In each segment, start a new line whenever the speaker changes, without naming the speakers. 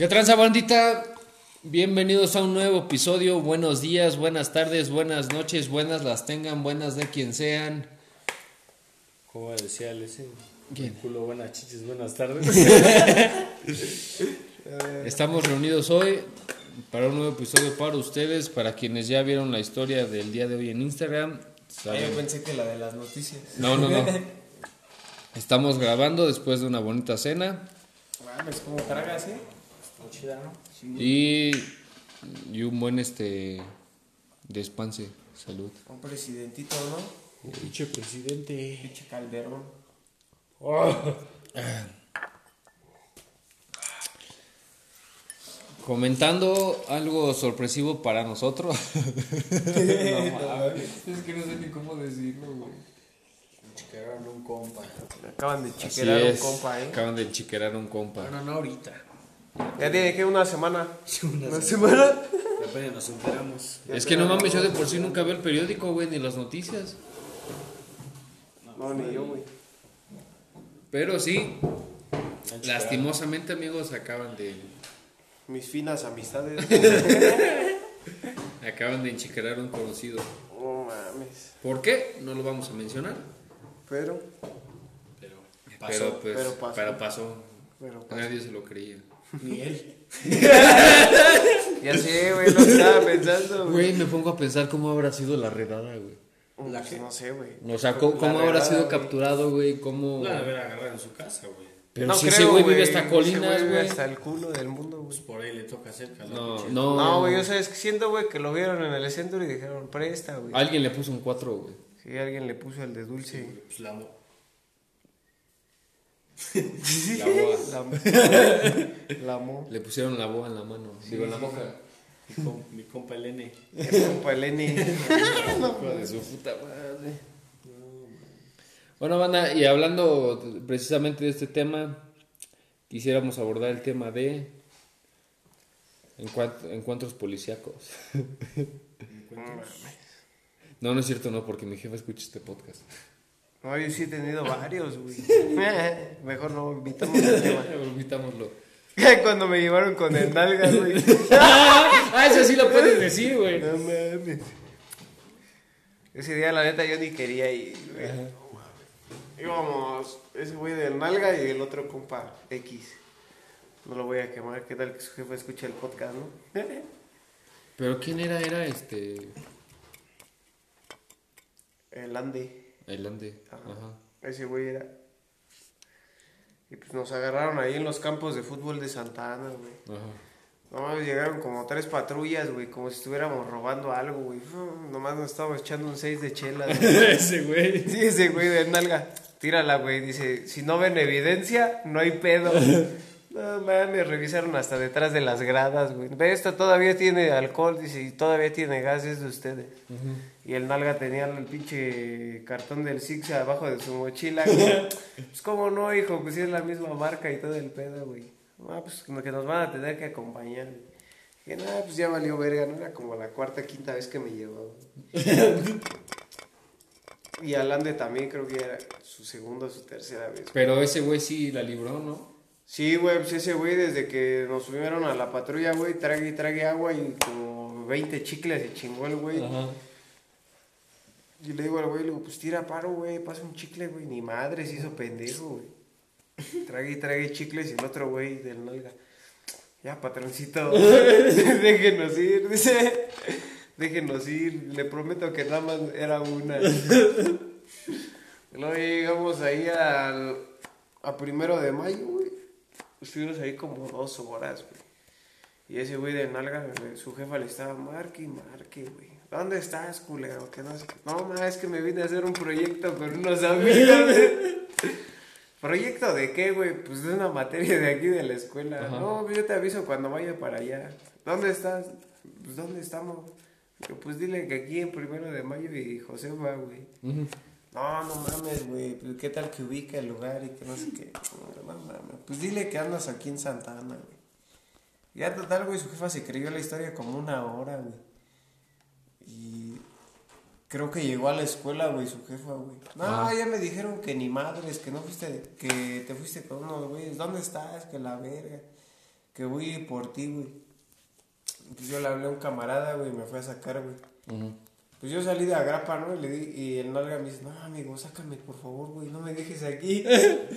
¿Qué tranza bandita? Bienvenidos a un nuevo episodio. Buenos días, buenas tardes, buenas noches, buenas las tengan, buenas de quien sean.
¿Cómo decía ese?
¿Quién?
Culo, buenas chiches, buenas tardes.
Estamos reunidos hoy para un nuevo episodio para ustedes, para quienes ya vieron la historia del día de hoy en Instagram.
Ah, yo pensé que la de las noticias.
No, no, no. Estamos grabando después de una bonita cena
Mames, ¿cómo cargas, eh?
Chida, ¿no?
y, y un buen este despanse. Salud.
Un presidentito, ¿no?
Pinche presidente.
Pinche Calderón.
Comentando algo sorpresivo para nosotros.
no.
Es que no sé ni cómo decirlo, güey.
Chiqueraron un compa.
Me acaban de chiquerar un compa, eh.
Acaban de chiquerar un compa.
Bueno, no ahorita.
Ya tiene que una semana.
Una
¿Una
semana. Apenas nos enteramos.
Es que no mames, yo de por sí nunca veo el periódico, güey, ni las noticias.
No, ni yo, güey.
Pero sí, lastimosamente, amigos, acaban de
Mis finas amistades.
acaban de enchiquerar un conocido.
No mames.
¿Por qué? No lo vamos a mencionar.
Pero,
Pero
Pero
pasó.
pues,
pero pasó.
pero pasó.
pero pasó.
Nadie se lo creía.
Ni él.
Ya sé, güey, lo estaba pensando, güey.
Güey, me pongo a pensar cómo habrá sido la redada, güey.
La que no sé, güey.
O sea, cómo, habrá
redada,
sido capturado, güey, cómo...
La de haber agarrado en su casa, güey.
Pero
No
si ese
creo,
güey vive hasta
Ese
colinas,
vive
güey.
hasta el culo del mundo, güey.
Pues por ahí le toca cerca.
No, no.
No, güey, yo sabes que siento, güey, que lo vieron en el centro y dijeron, presta, güey.
Alguien le puso un 4, güey.
Si alguien le puso el de dulce.
Pues la mo-
La boa.
La, la mo.
Le pusieron la boa en la mano. Digo, en la boca.
mi, com- mi compa el N.
El compa el N.
De su puta madre. Bueno, banda, y hablando precisamente de este tema, quisiéramos abordar el tema de encuent- encuentros policíacos. No, no es cierto, no, porque mi jefa escucha este podcast.
No, yo sí he tenido varios, güey. Mejor no tema.
Invitámoslo.
Cuando me llevaron con el nalga, güey.
ah, eso sí lo puedes decir, güey.
No mames. Ese día, la neta, yo ni quería ir, güey. Íbamos, ese güey del nalga y el otro compa X. No lo voy a quemar, ¿qué tal que su jefe escucha el podcast, no?
Pero ¿quién era? Era este...
El Andy.
El Ande.
Ajá.
Ajá.
Ese güey era. Y pues nos agarraron ahí en los campos de fútbol de Santa Ana, güey.
Ajá.
Nomás llegaron como tres patrullas, güey, como si estuviéramos robando algo, güey. Nomás nos estábamos echando un seis de chela. güey.
Ese güey.
Sí, ese güey de nalga. Tírala, güey. Dice, si no ven evidencia, no hay pedo. No mames, revisaron hasta detrás de las gradas, güey. Ve, esto todavía tiene alcohol, dice, y todavía tiene gas, es de ustedes. Y el nalga tenía el pinche cartón del Six abajo de su mochila, güey. Pues, ¿cómo no, hijo? Pues sí es la misma marca y todo el pedo, güey. Ah, pues como que nos van a tener que acompañar. Dije, no, pues ya valió verga, no era como la cuarta, quinta vez que me llevaba. Y Alande también creo que era su segunda o su tercera vez.
Pero ese güey sí la libró, ¿no?
Sí, güey, pues ese güey desde que nos subieron a la patrulla, güey, trague y trague agua y como 20 chicles se chingó el güey.
Ajá.
Y le digo al güey, le digo, pues tira paro, güey, pasa un chicle, güey. Ni madre se hizo pendejo, güey. Trague y trague chicles y el otro güey del nalga. Ya, patroncito, déjenos ir, dice. Déjenos ir, le prometo que nada más era una. Luego llegamos ahí al, a primero de mayo, güey. Estuvimos ahí como dos horas, güey. Y ese güey de nalga, su jefa le estaba marque y marque, güey. ¿Dónde estás, culero? Que no, no, ma, es que me vine a hacer un proyecto con unos amigos. ¿Proyecto de qué, güey? Pues de una materia de aquí de la escuela.
Ajá.
No, pues yo te aviso cuando vaya para allá. ¿Dónde estás? Pues ¿dónde estamos? Pues dile que aquí en primero de mayo y José va, güey. No, no mames, güey. Pues, ¿Qué tal que ubica el lugar y que no sé qué? No, no mames. Pues dile que andas aquí en Santa Ana, güey. Ya total, güey, su jefa se creyó la historia como una hora, güey. Creo que llegó a la escuela, güey, su jefa, güey. No,
Ah.
ya me dijeron que ni madres, que no fuiste, que te fuiste con unos güeyes. ¿Dónde estás? Que la verga. Que voy por ti, güey. Pues yo le hablé a un camarada, güey, y me fue a sacar, güey. Pues yo salí de agrapa, ¿no? Y, le di, y el nalga me dice, no, amigo, sácame, por favor, güey, no me dejes aquí. Le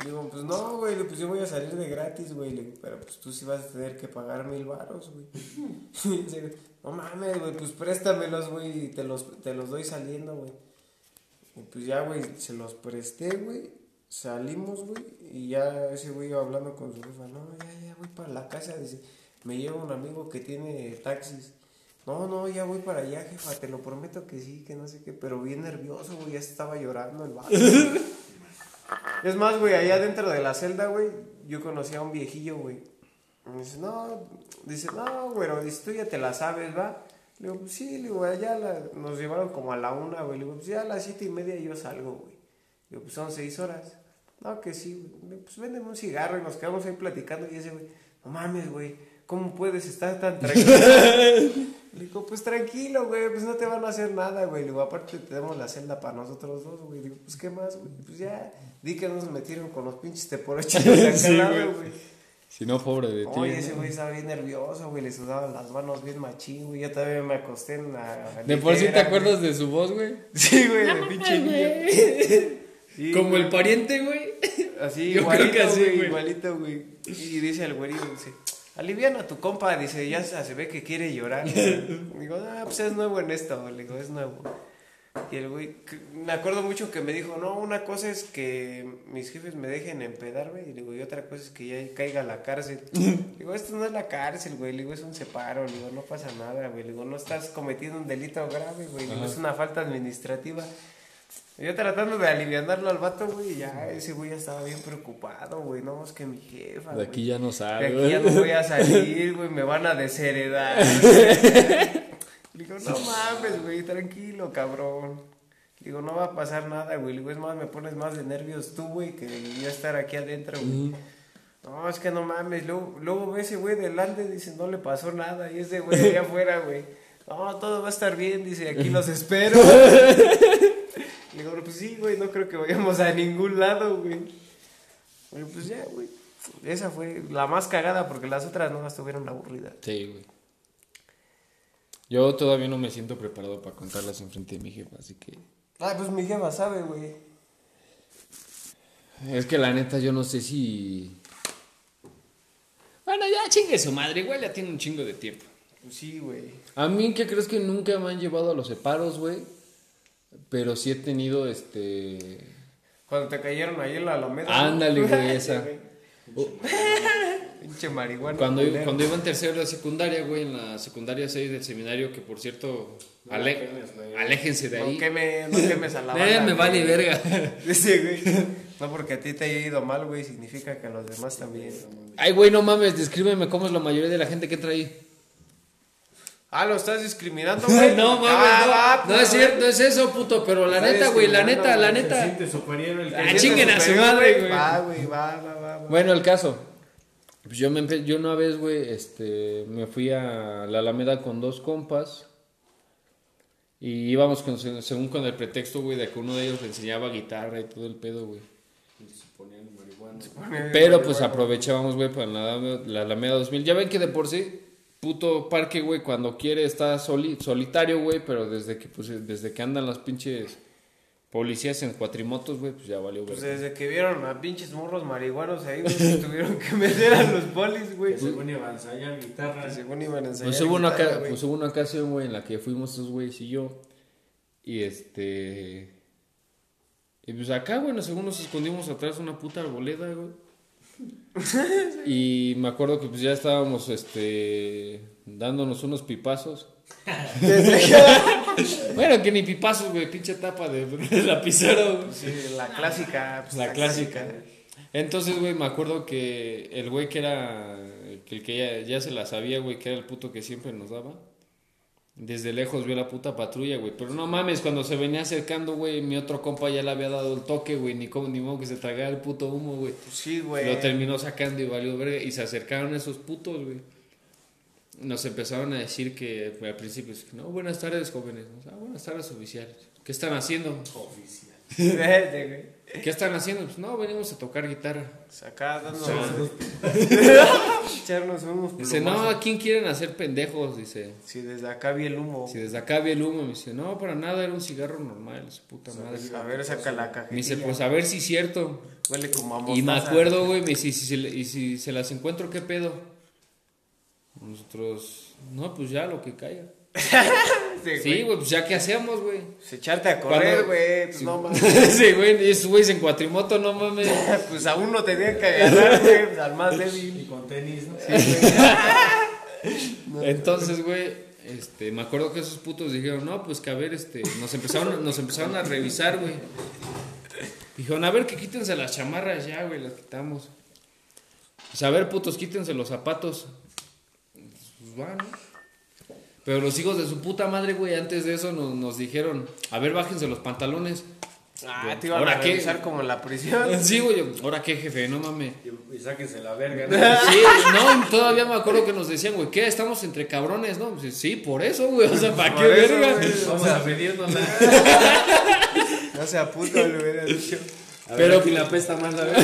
digo, pues no, güey, pues yo voy a salir de gratis, güey. Le digo, pero pues tú sí vas a tener que pagar mil baros, güey. No mames, güey, pues préstamelos, güey, y te los, te los doy saliendo, güey. Y pues ya, güey, se los presté, güey. Salimos, güey, y ya ese güey iba hablando con su jefa, no, ya, ya voy para la casa, dice, me lleva un amigo que tiene taxis. No, no, ya voy para allá, jefa, te lo prometo que sí, que no sé qué, pero bien nervioso, güey, ya estaba llorando el vato. es más, güey, allá dentro de la celda, güey, yo conocí a un viejillo, güey. Me dice, no, dice, no, güero, dice, tú ya te la sabes, ¿va? Le digo, pues sí, le digo, allá la- nos llevaron como a la una, güey. Le digo, pues ya a las siete y media yo salgo, güey. Le digo, pues son seis horas. No, que sí, güey. Pues véndeme un cigarro y nos quedamos ahí platicando. Y ese, güey, no mames, güey, ¿cómo puedes estar tan tranquilo? Le digo, pues tranquilo, güey, pues no te van a hacer nada, güey. Le digo, aparte tenemos la celda para nosotros dos, güey. Le digo, pues qué más, güey. Pues ya, di que nos metieron con los pinches teporochos de acá
güey. Si no, pobre de ti.
Oye, ese güey estaba bien nervioso, güey, le sudaban las manos bien machín, güey. Yo todavía me acosté en la.
De por sí te acuerdas de su voz, güey.
Sí, güey, de pinche niño. Sí,
Como
güey.
el pariente, güey.
Así,
Yo creo
igualito,
que así,
güey,
güey.
igualito, güey. Y dice el güerillo, dice, aliviana a tu compa, dice, ya se ve que quiere llorar. Digo, ah, pues es nuevo en esto, le digo, es nuevo. Y el güey, me acuerdo mucho que me dijo, no, una cosa es que mis jefes me dejen empedarme, y digo, y otra cosa es que ya caiga a la cárcel. digo, esto no es la cárcel, güey, le digo, es un separo, le digo, no pasa nada, güey, le digo, no estás cometiendo un delito grave, güey, digo, es una falta administrativa. Yo tratando de alivianarlo al vato, güey, y ya ese güey ya estaba bien preocupado, güey, no, es que mi jefa,
De aquí
güey,
ya no
de
sabe,
aquí ya no voy a salir, güey, me van a desheredar. Le digo, no mames, güey, tranquilo, cabrón. Le digo, no va a pasar nada, güey. Le digo, es más, me pones más de nervios tú, güey, que yo estar aquí adentro, güey. No, es que no mames. Luego, luego ve ese güey delante, dice, no le pasó nada. Y ese güey allá afuera, güey. No, todo va a estar bien, dice, aquí los espero. Le digo, pues sí, güey, no creo que vayamos a ningún lado, güey. Bueno, pues ya, güey. Esa fue la más cagada porque las otras no estuvieron aburridas.
Sí, güey. Yo todavía no me siento preparado para contarlas enfrente de mi jefa, así que...
Ah, pues mi jefa sabe, güey.
Es que la neta yo no sé si... Bueno, ya chingue su madre, igual ya tiene un chingo de tiempo.
Pues sí, güey.
A mí, ¿qué crees que nunca me han llevado a los separos, güey? Pero sí he tenido, este...
Cuando te cayeron ahí en la Alameda.
Ándale, güey,
Sí,
esa.
Pinche marihuana.
Cuando, iba en tercero de secundaria, güey, en la secundaria 6 del seminario, que por cierto,
No
ale-
quemes,
aléjense de
No
ahí.
quemes, no quemes a la
Eh, me vale verga.
Dice, güey. No porque a ti te haya ido mal, güey, significa que a los demás también.
Ay, güey, no mames, descríbeme cómo es la mayoría de la gente que entra ahí.
Ah, lo estás discriminando, güey.
no mames,
Ah,
no,
va,
no
pues,
es cierto, es eso, puto, pero la neta, güey, la neta, la
Se
neta.
siente superior el que
Ah,
¿Sientes
chinguen a su madre, güey.
Va, güey, va, va, va. va.
Bueno, el caso. Pues yo, me yo una vez, güey, este, me fui a la Alameda con dos compas. Y íbamos con, según con el pretexto, güey, de que uno de ellos le enseñaba guitarra y todo el pedo, güey.
Se ponían marihuana.
Pero pues aprovechábamos, güey, para la, la Alameda 2000. Ya ven que de por sí, puto parque, güey, cuando quiere está soli- solitario, güey, pero desde que, pues, desde que andan las pinches policías en cuatrimotos, güey, pues ya valió,
Pues
güey.
desde que vieron a pinches morros marihuanos ahí, güey, tuvieron que meter a los polis, güey.
Según iban a ensayar guitarra.
Que según iban a enseñar
Pues hubo, una,
guitarra,
oca-
güey.
pues hubo una ocasión, güey, en la que fuimos esos güeyes y yo. Y este. Y pues acá, güey, nos- según nos escondimos atrás de una puta arboleda, güey. Y me acuerdo que pues ya estábamos, este. dándonos unos pipazos. bueno, que ni pipazos, güey, pinche tapa de, de lapicero, güey.
Sí, la clásica. pues,
La clásica. Entonces, güey, me acuerdo que el güey que era. que el que ya, ya se la sabía, güey, que era el puto que siempre nos daba. Desde lejos vio la puta patrulla, güey. Pero no mames, cuando se venía acercando, güey, mi otro compa ya le había dado el toque, güey. Ni como ni modo que se tragara el puto humo, güey.
Pues sí, güey.
Lo terminó sacando y valió verga. Y se acercaron esos putos, güey. Nos empezaron a decir que al principio, no, buenas tardes, jóvenes. Ah, buenas tardes, oficiales. ¿Qué están haciendo?
Oficial.
Vete, güey.
¿Qué están haciendo? Pues no, venimos a tocar guitarra.
Pues acá dando. echarnos unos
Dice, no. ¿a quién quieren hacer pendejos? Dice.
Si desde acá vi el humo.
Si desde acá vi el humo, me dice, no, para nada, era un cigarro normal, su puta madre.
A ver, saca la cajetilla.
Me dice, pues a ver si es cierto.
Huele como a
Y me acuerdo, güey, me dice, "¿Y si, se le- y si se las encuentro, ¿qué pedo? Nosotros, no, pues ya lo que caiga.
Sí,
Sí, güey, pues ya qué hacemos, güey.
Pues echarte a correr, güey. Pues
Sí.
no mames.
sí, güey, y esos güeyes en cuatrimoto, no mames.
pues a uno tenía que agarrar, güey. pues, al más
Y
débil.
con tenis, ¿no?
Entonces, güey, este, me acuerdo que esos putos dijeron, no, pues que a ver, este, nos empezaron, nos empezaron a revisar, güey. Dijeron, a ver, que quítense las chamarras ya, güey, las quitamos. Pues a ver, putos, quítense los zapatos. Pues va, ¿no? Pero los hijos de su puta madre, güey, antes de eso nos, nos dijeron, a ver, bájense los pantalones.
Ah, te iban
¿Ahora
a
qué?
revisar como en la prisión.
Sí, güey, yo, ahora qué, jefe, no mames.
Y, y sáquense la verga, ¿no?
Sí, no, todavía me acuerdo que nos decían, güey, ¿qué? Estamos entre cabrones, ¿no? Pues, sí, por eso, güey, o sea, ¿para qué
eso,
verga?
güey.
Vamos a pedirnos la...
No se puto le hubiera dicho.
A
Pero-
ver, aquí la pesta más, a ver.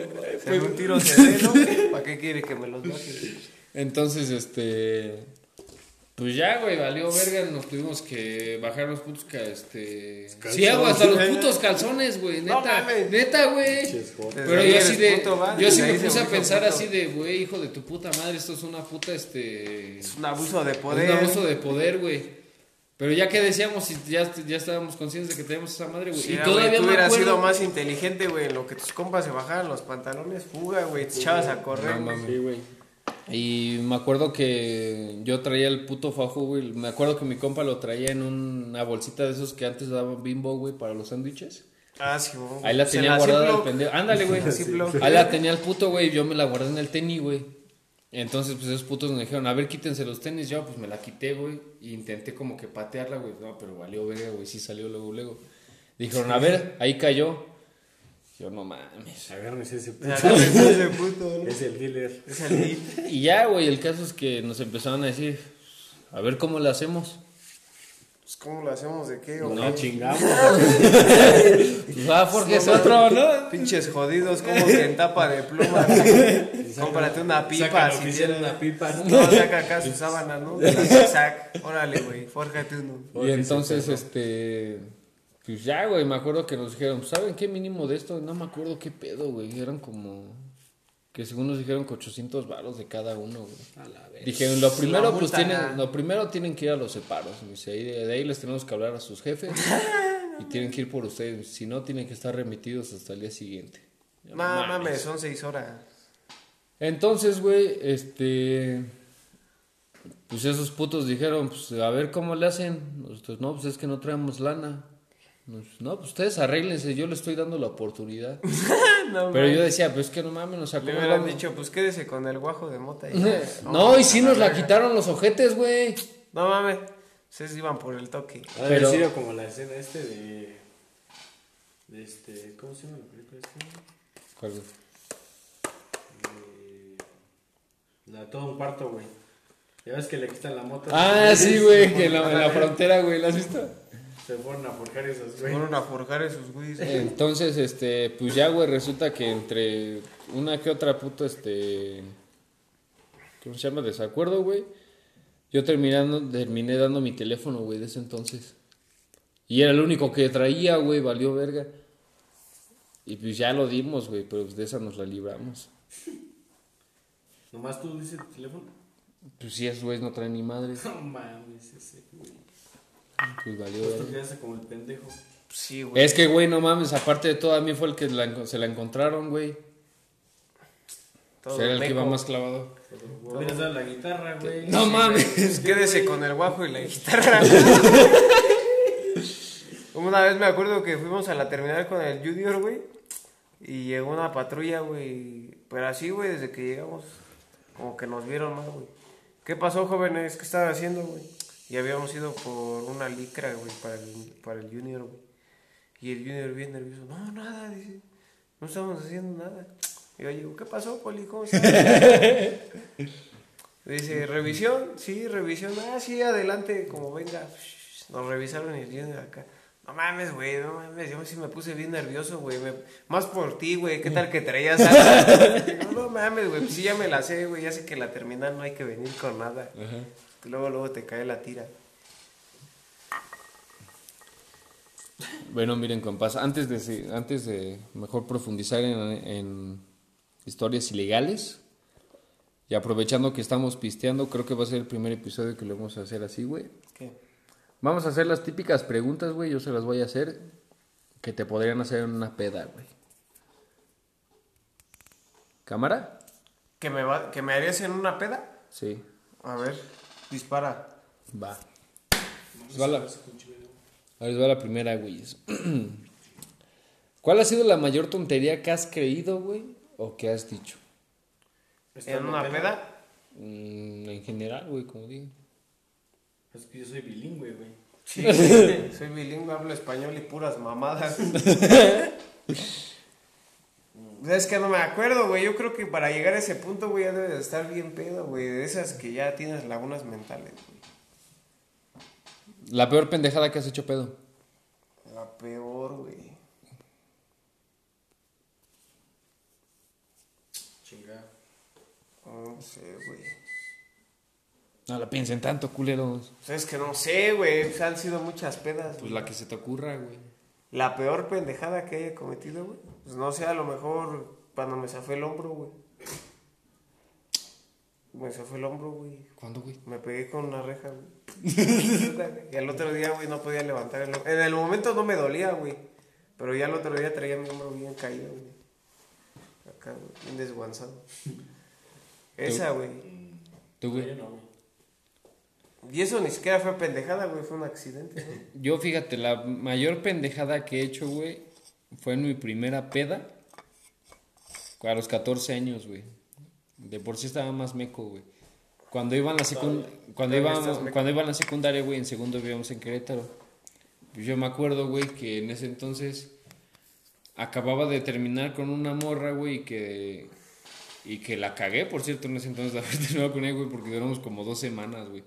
Se un tiro sereno. ¿Para qué quiere que me los baje?
Entonces, este. Pues ya, güey, valió verga, nos tuvimos que bajar los putos ca- este. Sí, güey, hasta los putos calzones, güey,
No
neta,
mames.
neta, güey. Pero yo así de, yo sí
Desde
me puse a pensar
puto.
así de, güey, hijo de tu puta madre, esto es una puta, este,
Es un abuso de
es
poder.
un abuso de poder, güey. Pero ya que decíamos, y ya, ya estábamos conscientes de que tenemos esa madre, güey.
Sí,
y todavía
tú
me
hubieras
acuerdo.
sido más inteligente, güey. En lo que tus compas se bajaban los pantalones, fuga, güey. Te echabas a correr.
No mames.
Sí, güey.
Y me acuerdo que yo traía el puto fajo, güey. Me acuerdo que mi compa lo traía en una bolsita de esos que antes daban bimbo, güey, para los sándwiches.
Ah, sí, güey.
Ahí la tenía guardada el pendejo. Ándale, güey. Ahí la tenía el puto, güey. y Yo me la guardé en el tenis, güey. Entonces, pues esos putos me dijeron, a ver, quítense los tenis. Yo, pues me la quité, güey. Y intenté como que patearla, güey. No, pero valió verga, güey. Sí salió luego, luego. Dijeron, a ver, ahí cayó. Yo, no mames.
Agárrense ese puto.
Agárrense ese puto, ¿no?
Es el dealer.
Es el hit.
Y ya, güey, el caso es que nos empezaron a decir, a ver cómo le hacemos.
Pues, ¿cómo lo hacemos? ¿De qué? o
No,
qué?
chingamos.
Pues va, porque es otro, ¿no?
Pinches jodidos, como que en tapa de pluma. güey. Cómprate una pipa. Si tienes-
una pipa.
No, saca acá su sábana, ¿no? Zigzag. Órale, güey, fórjate uno.
Y entonces, este, pues ya, güey, me acuerdo que nos dijeron, ¿saben qué mínimo de esto? No me acuerdo qué pedo, güey. Eran como, que según nos dijeron que 800 varos de cada uno, güey.
A la verga.
Dijeron, lo primero, pues tienen, lo primero tienen que ir a los separos. Dice, ahí- de ahí les tenemos que hablar a sus jefes y tienen que ir por ustedes. Si no, tienen que estar remitidos hasta el día siguiente.
No
mames.
mames, son seis horas.
Entonces, güey, este. Pues esos putos dijeron, pues a ver cómo le hacen. Nosotros, no, pues es que no traemos lana. Nos- no, pues ustedes arréglense, yo les estoy dando la oportunidad.
No,
Pero yo decía, pues es que no mames, o sea,
Le
¿cómo
hubieran dicho, pues quédese con el guajo de mota. y.
No, y sí nos la
verga.
quitaron los ojetes, güey.
No mames, ustedes iban por el toque.
Ha
Pero-
haber sido como la escena este de... de este... ¿Cómo se llama la película esta? De... La todo un cuarto, güey. Ya ves que le quitan la moto.
Ah, sí, güey, que en la, la frontera, güey, ¿la has visto?
Se fueron a forjar esos,
Se
güey.
fueron a forjar esos güeyes.
Entonces, este, pues ya, güey, resulta que entre una que otra puta, este, ¿cómo se llama? Desacuerdo, güey. Yo terminando, terminé dando mi teléfono, güey, de ese entonces. Y era el único que traía, güey, valió verga. Y pues ya lo dimos, güey, pero pues de esa nos la libramos.
Nomás tú dices tu teléfono.
Pues sí, esos güeyes no traen ni madre.
No mames, ese, güey.
Pues valió
que hace como el pendejo.
Sí, güey.
Es que, güey, no mames, aparte de todo, a mí fue el que la se la encontraron, güey.
Todo
Era el que iba más clavado.
Hubieras dado la guitarra, güey.
No mames.
Pues quédese con el guajo y la guitarra. una vez me acuerdo que fuimos a la terminal con el Junior, güey. Y llegó una patrulla, güey. Pero así, güey, desde que llegamos, como que nos vieron más, güey. ¿Qué pasó, jóvenes? ¿Qué estaban haciendo, güey? Y habíamos ido por una licra, güey, para el, para el Junior, güey. Y el Junior bien nervioso. No, nada, dice. No estamos haciendo nada. Y yo digo, ¿qué pasó, Poli? ¿Cómo? Dice, ¿revisión? Sí, revisión. Ah, sí, adelante, como venga. Nos revisaron y el Junior acá. No mames, güey, no mames, yo sí me puse bien nervioso, güey. Más por ti, güey, ¿qué tal que traías algo? Digo, no mames, güey, pues sí ya me la sé, güey, ya sé que la terminal no hay que venir con nada. Luego, luego te cae la tira.
Bueno, miren, compas, antes de, antes de mejor profundizar en, en historias ilegales y aprovechando que estamos pisteando, creo que va a ser el primer episodio que lo vamos a hacer así, güey.
¿Qué?
Vamos a hacer las típicas preguntas, güey, yo se las voy a hacer que te podrían hacer en una peda, güey. ¿Cámara?
¿Que me, va, ¿Que me harías en una peda?
Sí,
A ver, dispara.
va. Va la, ahí va la primera, güey. ¿Cuál ha sido la mayor tontería que has creído, güey, o que has dicho?
¿En una peda?
Mm, en general, güey, como digo.
Es que yo soy bilingüe, güey.
Sí, soy bilingüe, hablo español y puras mamadas. Es que no me acuerdo, güey. Yo creo que para llegar a ese punto, güey, ya debe de estar bien pedo, güey. De esas que ya tienes lagunas mentales, güey.
La peor pendejada que has hecho, pedo.
La peor, güey.
Chingada.
No sé, güey.
No la piensen tanto, culeros.
O sea, es que no sé, güey. Pues han sido muchas pedas.
Pues
güey.
la que se te ocurra, güey.
La peor pendejada que haya cometido, güey. Pues no sé, a lo mejor cuando me zafé el hombro, güey. Me zafé el hombro, güey.
¿Cuándo, güey?
Me pegué con una reja, güey. y al otro día, güey, no podía levantar el hombro. En el momento no me dolía, güey. Pero ya el otro día traía mi hombro bien caído, güey. Acá, güey, bien desguanzado. Esa, güey.
¿Tú,
Yo
güey?
no, güey.
Y eso ni siquiera fue pendejada, güey. Fue un accidente, güey.
Yo, fíjate, la mayor pendejada que he hecho, güey, fue en mi primera peda. A los 14 años, güey. De por sí estaba más meco, güey. Cuando iba en la secund- cuando iba, cuando iba en la secundaria, güey, en segundo vivíamos en Querétaro. Pues yo me acuerdo, güey, que en ese entonces acababa de terminar con una morra, güey, y que y que la cagué, por cierto, en ese entonces de haber terminado con ella, güey, porque duramos como dos semanas, güey.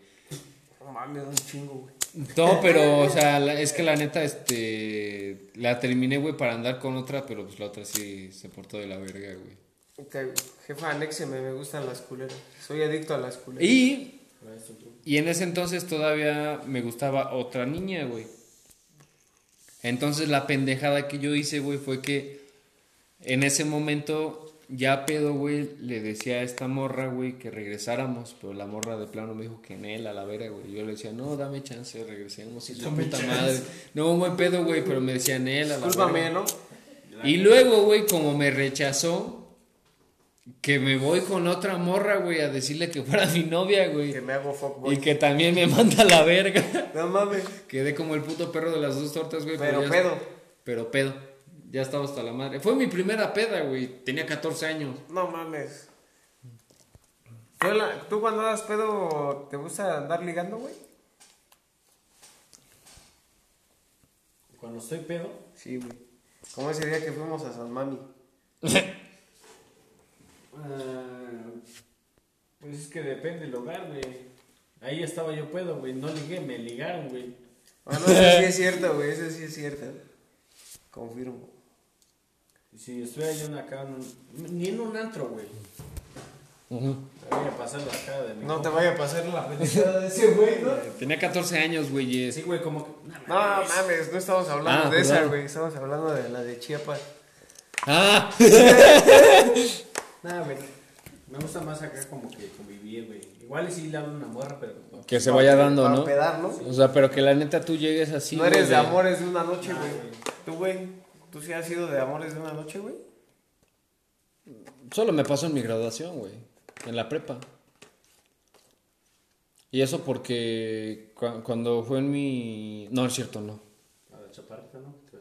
No mames, un chingo, güey.
No, pero, o sea, la- es que la neta, este, la terminé, güey, para andar con otra, pero pues la otra sí se portó de la verga, güey.
Ok, Jefa, anéxeme, me gustan las culeras. Soy adicto a las culeras.
Y, y en ese entonces todavía me gustaba otra niña, güey. Entonces la pendejada que yo hice, güey, fue que en ese momento, ya pedo, güey, le decía a esta morra, güey, que regresáramos, pero la morra de plano me dijo que en él, a la vera, güey. Yo le decía, no, dame chance, regresemos, y
Dame
puta
chance.
madre. No, buen pedo, güey, pero me decía en él, a la
Discúlpame,
verga.
¿no?
Y luego, güey, como me rechazó, que me voy con otra morra, güey, a decirle que fuera mi novia,
Que
güey.
me hago fuckboy.
Y que también me manda a la verga.
No mames.
Quedé como el puto perro de las dos tortas, güey.
Pero pedo.
Pero pedo. Ya estaba hasta la madre. Fue mi primera peda, güey. Tenía 14 años.
No mames. ¿Tú, la- ¿Tú cuando das pedo te gusta andar ligando, güey?
Cuando estoy pedo,
Sí, güey. Como ese día que fuimos a San Mami.
ah, pues es que depende del lugar, güey. Ahí estaba yo pedo, güey. No ligué, me ligaron, güey.
Bueno, eso sí es cierto, güey. Eso sí es cierto. Confirmo.
Si estoy ahí en acá, en un- ni en un antro, güey.
Ujú.
Me voy a pasar la cara de mi
No te vaya a pasar la pendejada de ese güey, ¿no?
Tenía 14 años, güey.
Sí, güey, como que.
No, mames, no estamos hablando
Ah,
de esa, güey. Estamos hablando de la de Chiapas.
Ah,
Nada, güey. Me gusta más acá como que convivir, güey. Igual y sí le hablo una morra, pero.
que se vaya dando,
Para
¿no?
pedar, ¿no?
O sea, pero que la neta tú llegues así.
no eres
güey,
de amores de una noche, güey. ¿Tú, güey? ¿Tú sí has sido de amores de una noche, güey?
Solo me pasó en mi graduación, güey. En la prepa. Y eso porque cu- cuando fue en mi... No, es cierto, no.
A la chaparrita, ¿no? Te.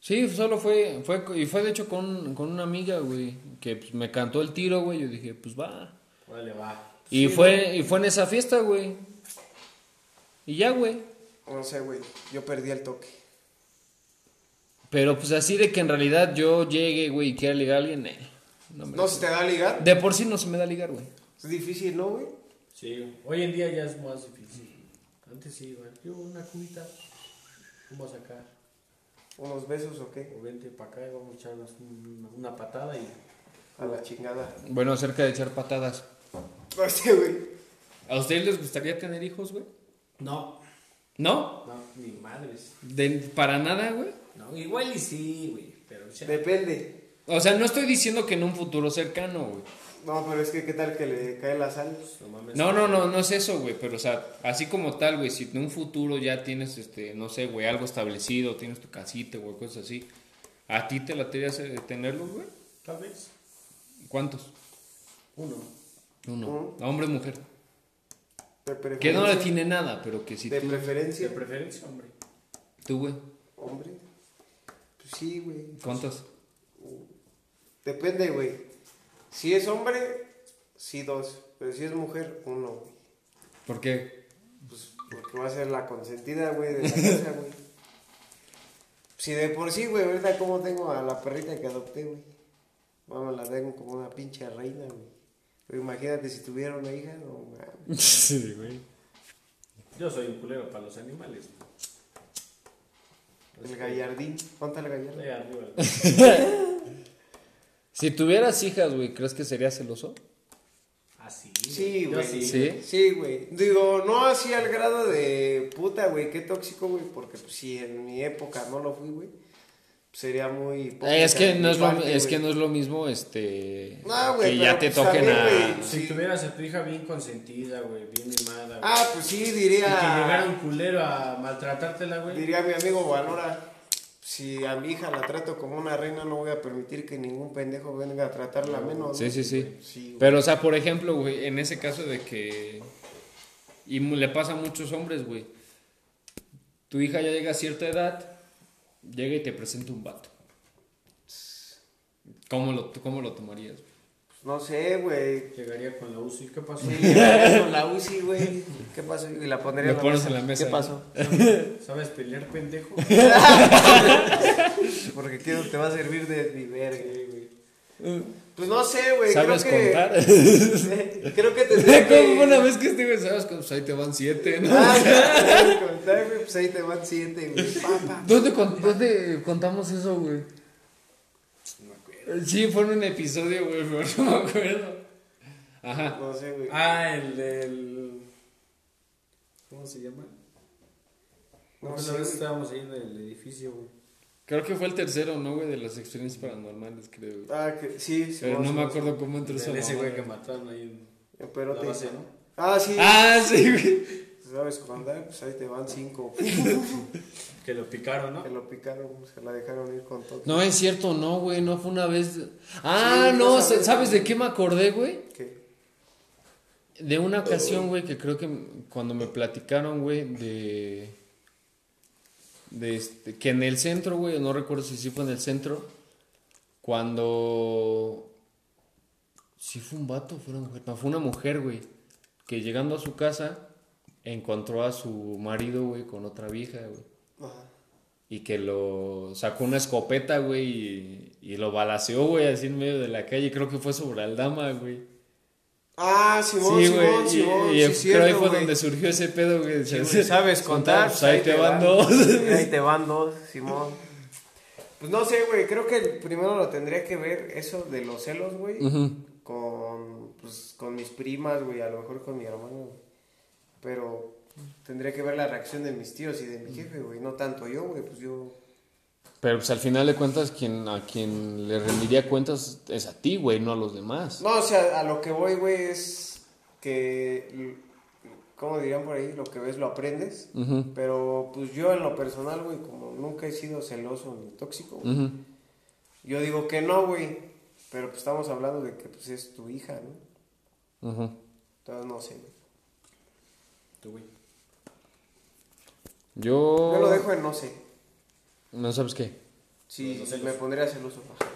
Sí, solo fue, fue, y fue de hecho con, con una amiga, güey, que pues, me cantó el tiro, güey, yo dije, pues va.
Órale, va.
Y
Sí,
fue, y fue en esa fiesta, güey. Y ya, güey.
No sé, güey. Yo perdí el toque.
Pero pues así de que en realidad yo llegue, güey, y quiera ligar a alguien, eh, no me
¿No se te da a ligar?
De por sí no se me da ligar, güey.
Es difícil, ¿no, güey?
Sí, hoy en día ya es más difícil. Antes sí, güey. Yo una cubita. Vamos a sacar.
¿Unos besos o qué?
O vente para acá y vamos a echarnos un- una patada y.
A la chingada.
Bueno, acerca de echar patadas.
Hostia, güey.
¿A ustedes les gustaría tener hijos, güey?
No,
¿No?
no, ni madres.
De, para nada, güey.
No, igual y sí, güey. Pero ya.
Depende.
O sea, no estoy diciendo que en un futuro cercano, güey.
No, pero es que qué tal que le cae la sal.
No mames.
No, no, no, no es eso, güey. Pero, o sea, así como tal, güey, si en un futuro ya tienes, este, no sé, güey, algo establecido, tienes tu casita, güey, cosas así. ¿A ti te la de tenerlos, güey?
Tal vez.
¿Cuántos?
Uno.
Uno. ¿Hombre o mujer?
De preferencia.
Que no define nada, pero que si
De
tú...
De
preferencia.
preferencia, hombre.
Tú, güey.
Hombre. Pues sí, güey.
¿Cuántos?
Depende, güey. Si es hombre, sí dos. Pero si es mujer, uno. güey.
¿Por qué?
Pues porque va a ser la consentida, güey, de la casa, güey. Si de por sí, güey, ahorita como tengo a la perrita que adopté, güey. Vamos, la tengo como una pinche reina, güey. Pero imagínate si tuviera una hija, no mames.
sí, güey.
Yo soy un culero para los animales.
El gallardín. ¿Cuánto el gallardín?
Ahí arriba.
Si tuvieras hijas, güey, ¿crees que sería celoso?
Así.
Sí,
Yo
güey.
sí.
¿Sí?
Sí, güey. Digo, no así al grado de puta, güey, qué tóxico, güey, porque pues, si en mi época no lo fui, güey, sería muy...
Eh, es que no es lo,
parte,
es que no es lo mismo, este,
No, güey,
que ya te
pues,
toquen a...
Si
Sí.
tuvieras a tu hija bien consentida, güey, bien mimada.
Ah, pues sí,
y
diría...
que llegara un culero a maltratártela, güey.
Diría mi amigo Valora, si a mi hija la trato como una reina, no voy a permitir que ningún pendejo venga a tratarla menos.
Sí,
¿no?
sí, sí.
Sí.
Pero, o sea, por ejemplo, güey, en ese caso de que... Y le pasa a muchos hombres, güey. Tu hija ya llega a cierta edad, llega y te presenta un vato. ¿Cómo lo, cómo lo tomarías?
Pues no sé, güey.
Llegaría con la UCI. ¿Qué pasó?
Sí, llegaría con la UCI, güey. ¿Qué pasó? Y la pondría
pones en la mesa,
¿Qué pasó?
¿Sabes pelear, pendejo?
Porque quiero te va a servir de verga, güey. Pues no sé, güey.
¿Sabes
creo que,
contar?
Creo que tendría que...
Como una vez que estuve, ¿sabes? Pues ahí te van siete, ¿no?
Ah, ¿sabes contar, güey? Pues ahí te van siete, güey.
¿Dónde, con- dónde contamos eso, güey?
No me acuerdo.
Sí, fue en un episodio, güey, pero no me acuerdo. Ajá.
No sé, güey.
Ah, el del. ¿Cómo se llama?
No
Una
sé,
vez
güey.
estábamos ahí en el edificio, güey.
Creo que fue el tercero, ¿no, güey? De las experiencias paranormales, creo. güey.
Ah, que sí, sí.
Pero no me acuerdo cómo entró esa
ese güey que mataron ahí en
Perote.
la base, ¿no?
Ah, sí.
Ah, sí, güey.
¿Sabes contar? Pues ahí te van cinco.
Que lo picaron, ¿no?
Que lo picaron, se la dejaron ir con todo.
No, es cierto, no, güey, no fue una vez. Ah,
Sí,
no. ¿sabes de qué me acordé, güey?
¿Qué?
De una ocasión, güey, que creo que cuando me platicaron, güey, de. De este, que en el centro, güey, no recuerdo si sí fue en el centro, cuando. Sí fue un vato, fue una mujer. No, fue una mujer, güey, que llegando a su casa encontró a su marido, güey, con otra vieja, güey.
Ajá.
Y que lo sacó una escopeta, güey, y, y lo balaceó, güey, así en medio de la calle. Creo que fue sobre Aldama, güey.
Ah, Simón,
Sí,
Simón. Simón.
y, y
sí,
creo ahí fue donde surgió ese pedo, güey.
Sí, ¿Sabes contar?
Pues ahí te van dos.
Ahí te van dos, Simón. Pues no sé, güey. Creo que primero lo tendría que ver eso de los celos, güey. Con, pues, con mis primas, güey. A lo mejor con mi hermano, güey. Pero tendría que ver la reacción de mis tíos y de mi jefe, güey. No tanto yo, güey. Pues yo.
Pero pues al final de cuentas, quien, a quien le rendiría cuentas es a ti, güey, no a los demás.
No, o sea, a lo que voy, güey, es que. ¿Cómo dirían por ahí? Lo que ves lo aprendes. Pero pues yo en lo personal, güey, como nunca he sido celoso ni tóxico, güey, yo digo que no, güey. Pero pues estamos hablando de que pues es tu hija, ¿no?
Ujú.
Entonces no sé, güey.
Tú, güey.
Yo...
Yo lo dejo en no sé.
No sabes qué.
Sí, me pondría celoso. ajá.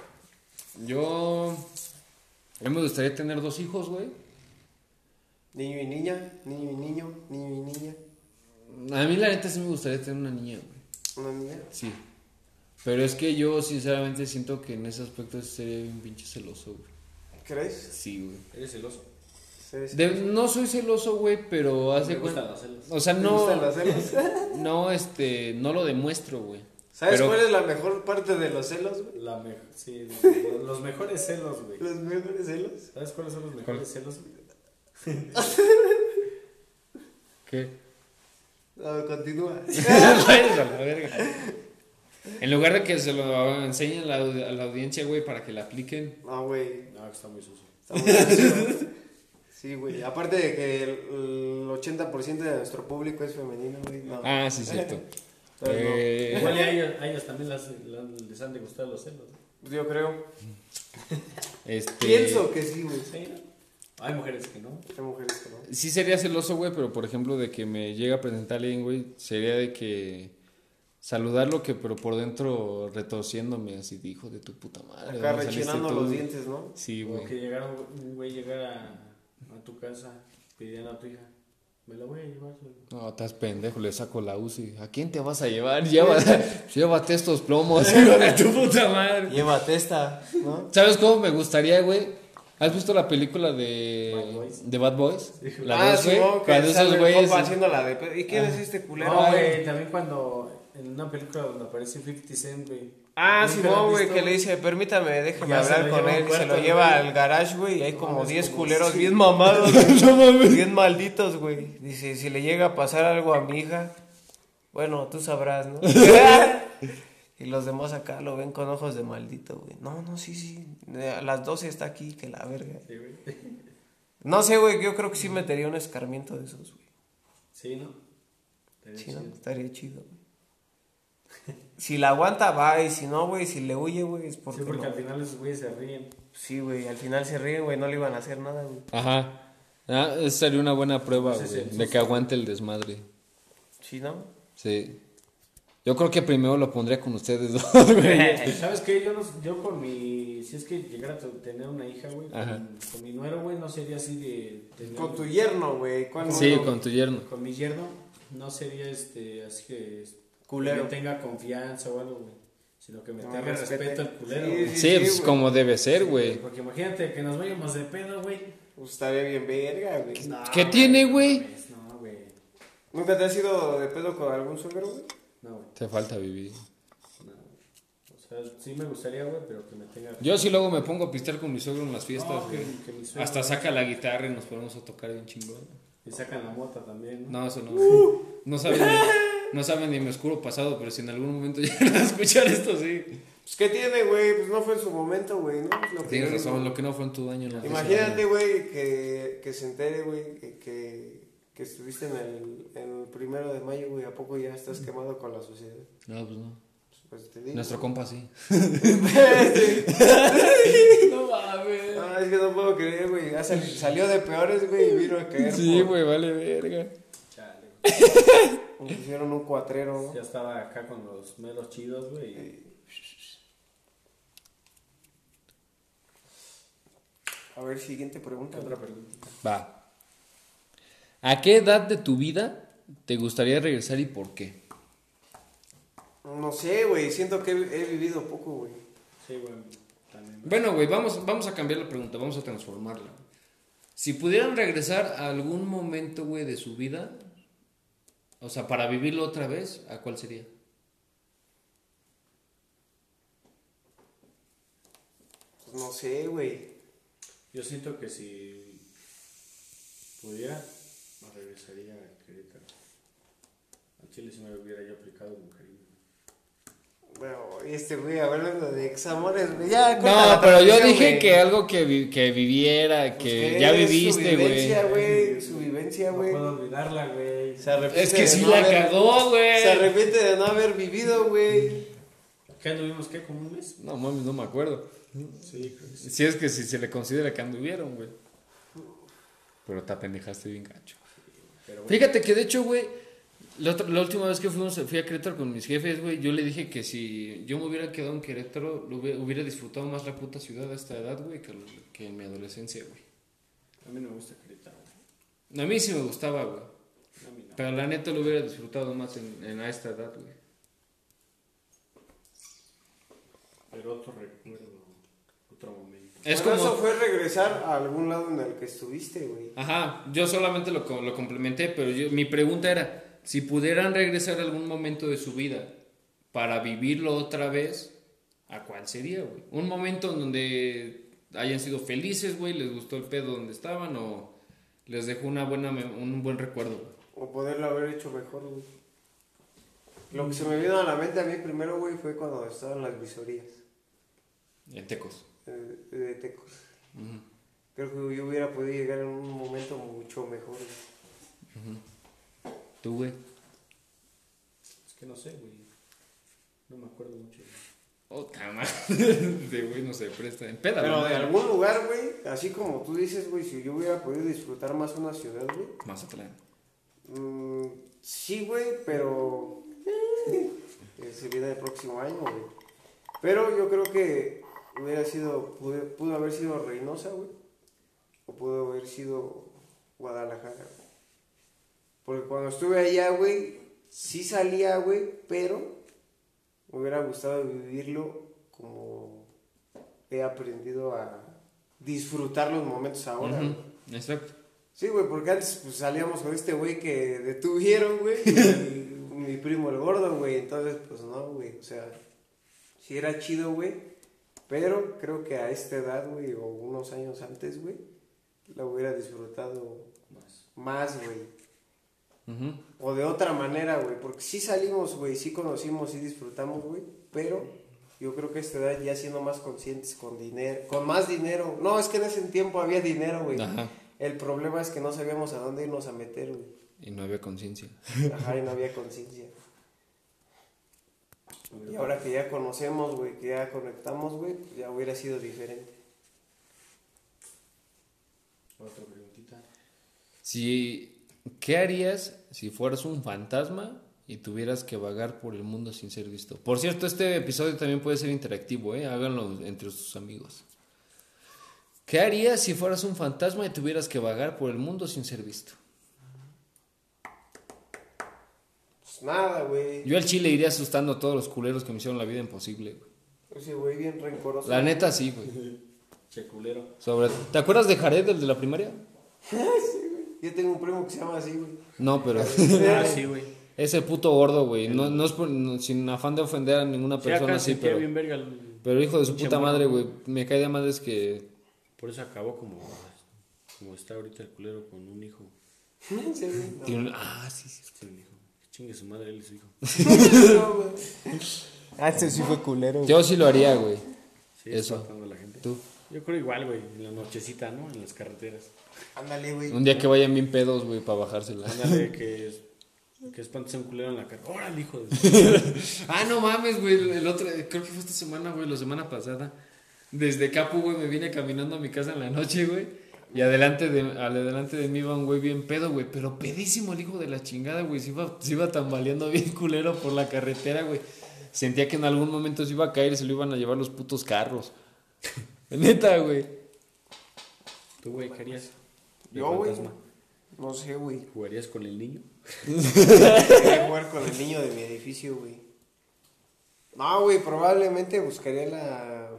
Yo... A mí me gustaría tener dos hijos, güey.
Niño y niña, niño y niño, niño y niña.
A mí la neta sí me gustaría tener una niña, güey.
Una niña.
Sí. Pero es que yo sinceramente siento que en ese aspecto sería un pinche celoso, güey.
¿Crees?
Sí, güey.
¿Eres celoso?
De- no soy celoso, güey, pero hace cuenta. O sea,
¿Te
no.
gustan celos?
No, este. No lo demuestro, güey.
¿Sabes
Pero-
cuál es la mejor parte de los celos, güey?
La me- sí, los, los mejores celos, güey.
Los mejores celos.
¿Sabes cuáles son los mejores celos? güey?
¿Qué?
No, continúa.
Vayas a la verga. En lugar de que se lo enseñen a la, a la audiencia, güey, para que la apliquen.
No, güey.
No, que está muy sucio.
Está muy sucio. Sí, güey. Aparte de que el, el 80% de nuestro público es femenino, güey. No.
Ah, sí, cierto.
No.
Eh,
Igual a ellos, a ellos también las- las- les han de gustar los celos. ¿no?
Yo creo.
este,
Pienso que sí, güey.
Sí, ¿no? Hay mujeres que no.
Hay mujeres que no.
Sí sería celoso, güey, pero por ejemplo de que me llega a presentar alguien, güey, sería de que saludarlo que pero por dentro retorciéndome así de hijo de tu puta madre.
Acá
¿dónde saliste
rechinando
tú?"
los dientes, ¿no?
Sí,
O
güey.
que llegara un un güey llegara a tu casa pidiendo a tu hija, me la voy a llevar. güey".
No, estás pendejo, le saco la UCI. ¿A quién te vas a llevar? Lleva, llévate estos plomos, hijo de tu puta madre.
Llévate esta, ¿no?
¿Sabes cómo me gustaría, güey? ¿Has visto la película de
Bad Boys?
de Bad Boys?
Sí.
La dos, güey.
Simón, que
Cuando esos güeyes.
haciendo la de. ¿Y quién es este culero?
No, güey, también cuando en una película donde aparece 50 Cent, güey.
Ah,
¿Nunca
Simón,
lo has
güey, que le dice, permítame,
Ya se
hablar con él. Y se lo lleva
güey.
al garage, güey, y hay
No
como
mames,
10
como
culeros
sí.
bien mamados, güey, bien malditos, güey. Dice, si le llega a pasar algo a mi hija, bueno, tú sabrás, ¿no? y los demás acá lo ven con ojos de maldito, güey. No, no, sí, sí, a las 12 está aquí, que la verga.
Sí, güey.
No sé, güey, yo creo que sí metería un escarmiento de esos, güey.
Sí, ¿no? Estaría
Sí, ¿no? Estaría chido, güey. Si la aguanta, va, y si no, güey, si le huye, güey, es porque
Sí, porque
no.
al final esos güeyes se ríen.
Sí, güey, al final se ríen, güey, no le iban a hacer nada, güey.
Ajá. Ah, esa sería una buena prueba, de que aguante el desmadre.
Sí, ¿no?
Sí. Yo creo que primero lo pondría con ustedes dos, güey.
¿Sabes qué? Yo, no, yo con mi. Si es que llegara a tener una hija, güey.
Ajá.
Con, con mi nuero, güey, no sería así de. tener-
Con tu yerno, güey. ¿cuál
Sí,
no?
con tu yerno.
Con mi yerno, no sería este. Así que.
Culero.
Que tenga confianza o algo, güey. Sino que me
No,
tenga respeto al culero,
Sí,
güey.
sí.
Sí, pues como debe ser, güey.
Porque imagínate que nos vayamos de pedo, güey.
Pues estaría bien verga, güey.
No,
¿Qué tiene, güey?
pues, No, güey.
¿Nunca te has ido de pedo con algún suegro, güey?
No, güey.
Te falta vivir.
No. O sea, sí me gustaría, güey, pero que me tenga.
Yo sí luego me pongo a pistear con mi suegro en las fiestas,
No,
güey. Hasta saca la guitarra y nos ponemos a tocar bien chingón.
Y sacan la mota también, ¿no?
No, eso no. No saben, ni, no saben ni mi oscuro pasado, pero si en algún momento llegan a escuchar esto, sí.
Pues, ¿qué tiene, güey? Pues no fue en su momento, güey, ¿no? Es lo que
Tienes razón, lo que no fue en tu daño. No
Imagínate, güey, que, que se entere, güey, que, que, que estuviste en el, en el primero de mayo, güey. ¿A poco ya estás quemado con la sociedad?
No, pues no.
Pues te digo.
Nuestro compa sí.
no mames. No, es que no puedo creer, güey. Ya salió de peores, güey, y vino a caer.
Sí, güey, vale verga.
Chale.
Me pusieron un cuatrero, ¿no?
Ya estaba acá con los melos chidos, güey. y-
A ver, siguiente pregunta.
Otra pregunta.
Va. ¿A qué edad de tu vida te gustaría regresar y por qué?
No sé, güey. Siento que he, vivido poco, güey.
Sí, güey. También.
Bueno, güey, vamos, vamos a cambiar la pregunta, vamos a transformarla. Si pudieran regresar a algún momento, güey, de su vida, o sea, para vivirlo otra vez, ¿a cuál sería?
Pues no sé, güey.
Yo siento que si pudiera, me regresaría a Querétaro. A Chile si me hubiera yo aplicado
y este güey hablando de examores, güey. Ya,
No, pero yo dije que algo que, vi- que viviera,
Pues
que ya viviste,
Su vivencia,
güey.
Su vivencia,
No
güey.
puedo olvidarla, güey.
Se arrepiente
Es que
de
sí
no
la
haber-
cagó,
Se
güey.
arrepiente de no haber vivido, güey.
¿Qué anduvimos? ¿Qué? ¿Como un mes?
No mames, no me acuerdo.
Sí, creo que sí.
Si es que si se le considera que anduvieron, güey. Pero te apendejaste bien gacho.
Pero bueno,
Fíjate que de hecho, güey, la, otra- la última vez que fuimos, fui a Querétaro con mis jefes, güey, yo le dije que si yo me hubiera quedado en Querétaro, lo hubiera, hubiera disfrutado más la puta ciudad a esta edad, güey, que, que en mi adolescencia, güey.
a mí no me gusta Querétaro. güey.
A mí sí me gustaba, güey.
A mí no.
Pero la neta lo hubiera disfrutado más en, en a esta edad, güey.
Pero otro recuerdo, otro momento.
Es
Bueno,
como...
eso fue regresar a algún lado en el que estuviste, güey.
Ajá, yo solamente lo, co- lo complementé, pero yo, mi pregunta era, si pudieran regresar a algún momento de su vida para vivirlo otra vez, ¿a cuál sería, güey? Un momento en donde hayan sido felices, güey, les gustó el pedo donde estaban o les dejó una buena, un buen recuerdo, güey.
O poderlo haber hecho mejor, güey. Lo que se me vino a la mente a mí primero, güey, fue cuando estaban las visorías
En Tecos.
eh, de Tecos. Creo que yo hubiera podido llegar en un momento mucho mejor. güey.
¿Tú, güey?
Es que no sé, güey. No me acuerdo mucho.
Otra madre. De güey no se presta. En peda,
Pero de algún lugar, güey, así como tú dices, güey, si yo hubiera podido disfrutar más una ciudad, güey.
Mazatlán.
mm, sí, güey, pero. eh, se viene el próximo año, güey. Pero yo creo que hubiera sido. Pudo, pudo haber sido Reynosa, güey. O pudo haber sido Guadalajara, güey. Porque cuando estuve allá, güey, sí salía, güey, pero me hubiera gustado vivirlo como he aprendido a disfrutar los momentos ahora. güey.
Exacto.
Sí, güey, porque antes pues, salíamos con este güey que detuvieron, güey. mi primo el gordo, güey. Entonces, pues no, güey. O sea, sí era chido, güey. Pero creo que a esta edad, güey, o unos años antes, güey, la hubiera disfrutado
Más.
más, O de otra manera, güey. Porque sí salimos, güey, sí conocimos, sí disfrutamos, güey. Pero yo creo que a esta edad ya siendo más conscientes con dinero, con más dinero. No, es que en ese tiempo había dinero, güey.
Ajá.
El problema es que no sabíamos a dónde irnos a meter, güey.
Y no había conciencia.
Ajá, y no había conciencia. Y ahora que ya conocemos, güey, que ya conectamos, güey, pues ya hubiera sido diferente.
Otra preguntita.
Si, ¿Qué harías si fueras un fantasma y tuvieras que vagar por el mundo sin ser visto? Por cierto, este episodio también puede ser interactivo, ¿eh? Háganlo entre sus amigos. ¿Qué harías si fueras un fantasma y tuvieras que vagar por el mundo sin ser visto?
Pues nada, güey.
Yo al chile iría asustando a todos los culeros que me hicieron la vida imposible, güey.
Ese güey bien rencoroso.
La neta sí, güey.
Che culero.
Sobre... ¿Te acuerdas de Jared, el de la primaria?
Yo tengo un primo que se llama así, güey.
No, pero
Ah, sí, güey.
ese puto gordo, güey. No, no es por- no- sin afán de ofender a ninguna
Sí,
persona
acá
así, pero...
bien verga. el-
Pero hijo de su puta madre,
güey.
güey. Me cae de madres que.
Por eso acabó como, como está ahorita el culero con un hijo.
En serio.
tiene un- Ah, sí, sí.
Tiene un hijo. Que chingue su madre, él y su hijo.
No, güey. Ah, este sí fue culero.
Yo sí lo haría, güey.
Sí,
Eso.
espantando a la gente.
Tú.
Yo creo igual, güey, en la nochecita, ¿no? En las carreteras.
Ándale, güey.
Un día que vayan bien pedos, güey, para bajársela.
Ándale, que, que espantes a un culero en la carretera. ¡Órale, hijo de...
ah, no mames, güey. El otro, creo que fue esta semana, güey, la semana pasada. Desde Capu, güey, me vine caminando a mi casa en la noche, güey. Y adelante de, al adelante de mí iba un güey bien pedo, güey. Pero pedísimo el hijo de la chingada, güey. Se iba, se iba tambaleando bien culero por la carretera, güey. Sentía que en algún momento se iba a caer y se lo iban a llevar los putos carros. Neta, güey.
¿Tú, güey, qué harías? De
Yo, güey. No sé, güey.
¿Jugarías con el niño?
Quería jugar con el niño de mi edificio, güey. No, güey, probablemente buscaría la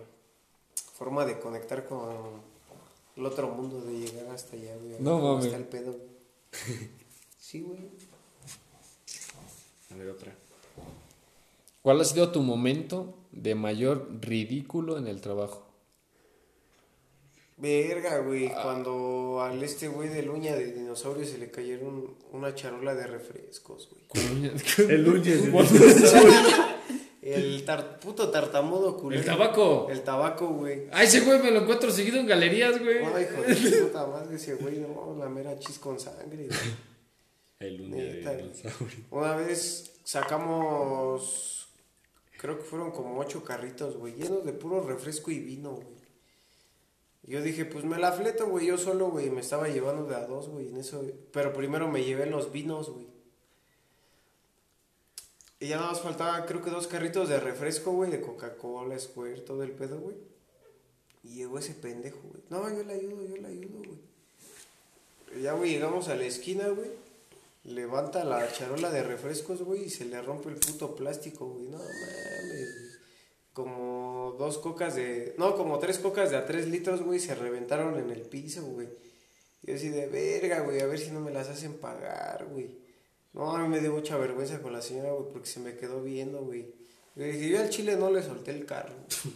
forma de conectar con el otro mundo, de llegar hasta allá, güey.
No mames.
está el pedo. Sí, güey.
A ver, otra.
¿Cuál ha sido tu momento de mayor ridículo en el trabajo?
Verga, güey, cuando al este güey de uña de dinosaurio se le cayeron una charola de refrescos, güey.
El lunes.
El tar- puto tartamudo culero.
El tabaco.
El tabaco, güey.
Ah, ese güey me lo encuentro seguido en galerías, güey.
No, hijo de puta madre ese güey, no, la mera chis con sangre. güey.
El lunes
Neta,
de dinosaurio.
Una vez sacamos, creo que fueron como ocho carritos, güey, llenos de puro refresco y vino, güey. Yo dije, pues me la fleto, güey, yo solo, güey, me estaba llevando de a dos, güey, en eso, pero primero me llevé los vinos, güey. Y ya nada más faltaba, creo que dos carritos de refresco, güey, de Coca-Cola, Square, todo el pedo, güey. Y llegó ese pendejo, güey. No, yo le ayudo, yo le ayudo, güey. Ya, güey, llegamos a la esquina, güey. Levanta la charola de refrescos, güey, y se le rompe el puto plástico, güey. No mames. Como como dos cocas de. No, como tres cocas de a tres litros, güey, se reventaron en el piso, güey. Y yo así de verga, güey, a ver si no me las hacen pagar, güey. No, a mí me dio mucha vergüenza con la señora, güey, porque se me quedó viendo, güey. Yo dije, yo al chile no le solté el carro.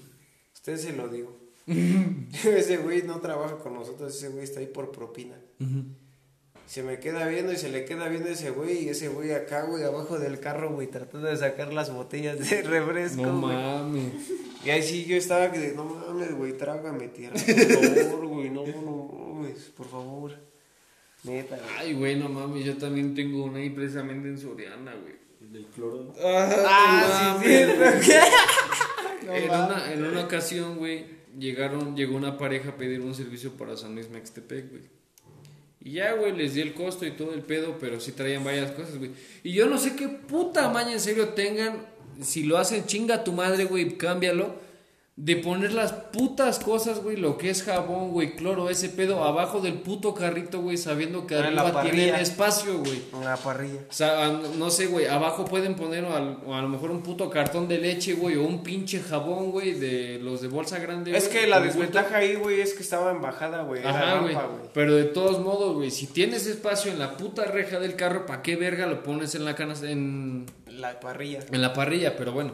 Usted se lo digo. ese güey no trabaja con nosotros, ese güey está ahí por propina. Se me queda viendo y se le queda viendo ese güey y ese güey acá, güey, abajo del carro, güey, tratando de sacar las botellas de refresco,
No
güey.
mames.
Y ahí sí yo estaba que, no mames, güey, trágame tierra, por favor, güey, no, no mames, por favor. Neta, güey.
Ay, güey, no mames, yo también tengo una ahí precisamente en Soriana, güey.
El del cloro.
Ah, sí, sí,
en, una, en una ocasión, güey, llegaron, llegó una pareja a pedir un servicio para San Luis Mextepec, güey. Y ya, güey, les di el costo y todo el pedo, pero sí traían varias cosas, güey. Y yo no sé qué puta maña en serio tengan, si lo hacen chinga tu madre, güey, cámbialo. De poner las putas cosas, güey, lo que es jabón, güey, cloro, ese pedo, abajo del puto carrito, güey, sabiendo que
Ah, la
arriba tienen espacio, güey.
Una parrilla.
O sea, no sé, güey, abajo pueden poner al- o a lo mejor un puto cartón de leche, güey, o un pinche jabón, güey, de los de bolsa grande.
Es que la desventaja ahí, güey, es que estaba en bajada, güey.
Ajá, güey. Pero de todos modos, güey, si tienes espacio en la puta reja del carro, ¿para qué verga lo pones en la canasta, en,
La parrilla.
en la parrilla? Pero bueno,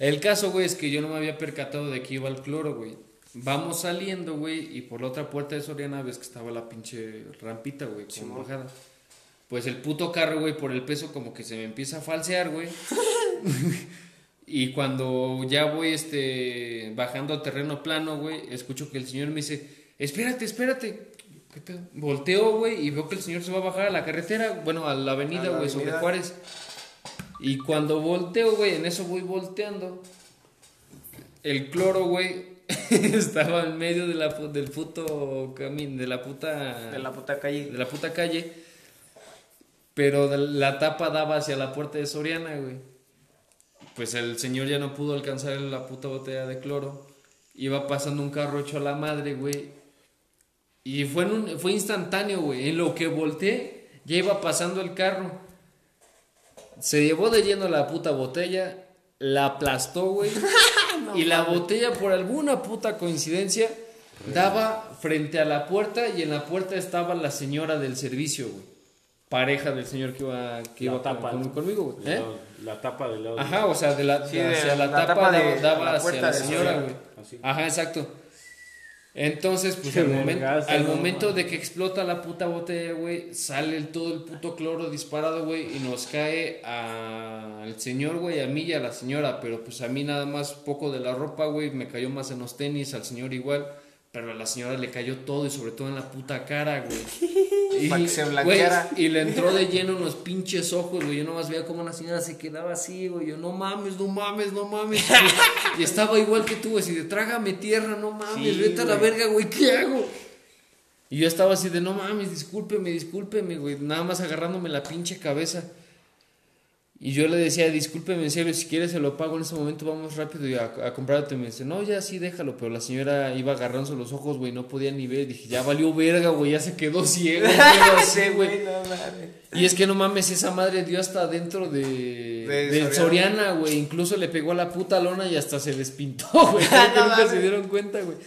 el caso, güey, es que yo no me había percatado de que iba el cloro, güey. Vamos saliendo, güey, y por la otra puerta de Soriana ves que estaba la pinche rampita, güey, con
Simón.
bajada. Pues el puto carro, güey, por el peso como que se me empieza a falsear, güey. y cuando ya voy este bajando al terreno plano, güey, escucho que el señor me dice, "Espérate, espérate." ¿Qué pedo? Volteo, güey, y veo que el señor se va a bajar a la carretera, bueno, a la avenida,
A
güey, sobre. Juárez. Y cuando volteo, güey, en eso voy volteando. El cloro, güey, estaba en medio de la, pu- del puto camino, de la puta
De la puta calle.
de la puta calle. Pero la tapa daba hacia la puerta de Soriana, güey. Pues el señor ya no pudo alcanzar la puta botella de cloro. Iba pasando un carro hecho a la madre, güey. Y fue, en un- fue instantáneo, güey. En lo que volteé, ya iba pasando el carro. Se llevó de lleno la puta botella, la aplastó, güey. y la botella, por alguna puta coincidencia, daba frente a la puerta y en la puerta estaba la señora del servicio, güey. Pareja del señor que iba, que
La
iba
tapa,
con- conmigo, güey.
Del
¿Eh?
La tapa del lado.
Ajá, o sea, de la,
Sí, de
hacia la,
la
tapa,
tapa de
daba, hacia la señora, güey. Ajá, exacto. Entonces, pues al, momen- al
no
momento de que explota la puta botella, güey, sale el- todo el puto cloro disparado, güey, y nos cae a- al señor, güey, a mí y a la señora, pero pues a mí nada más poco de la ropa, güey, me cayó más en los tenis, al señor igual, pero a la señora le cayó todo y sobre todo en la puta cara, güey. Y,
Pa' que se blanqueara.
y le entró de lleno unos pinches ojos, güey. Yo nomás veía como una señora se quedaba así, güey. Yo, no mames, no mames, no mames. y estaba igual que tú, güey. Así de, trágame tierra, no mames,
Sí,
vete a la verga, güey, ¿qué hago? Y yo estaba así de, no mames, discúlpeme, discúlpeme, güey. Nada más agarrándome la pinche cabeza. Y yo le decía, discúlpeme, en serio, si quieres se lo pago en ese momento, vamos rápido y a, a comprarte. Me dice, no, ya sí, déjalo. Pero la señora iba agarrándose los ojos, güey, no podía ni ver. Dije, ya valió verga, güey, ya se quedó ciego.
Sí,
güey.
güey, no mames.
Y es que no mames, esa madre dio hasta dentro de,
De Soriana.
Güey. Incluso le pegó a la puta lona y hasta se despintó, güey.
No
nunca se dieron cuenta, güey.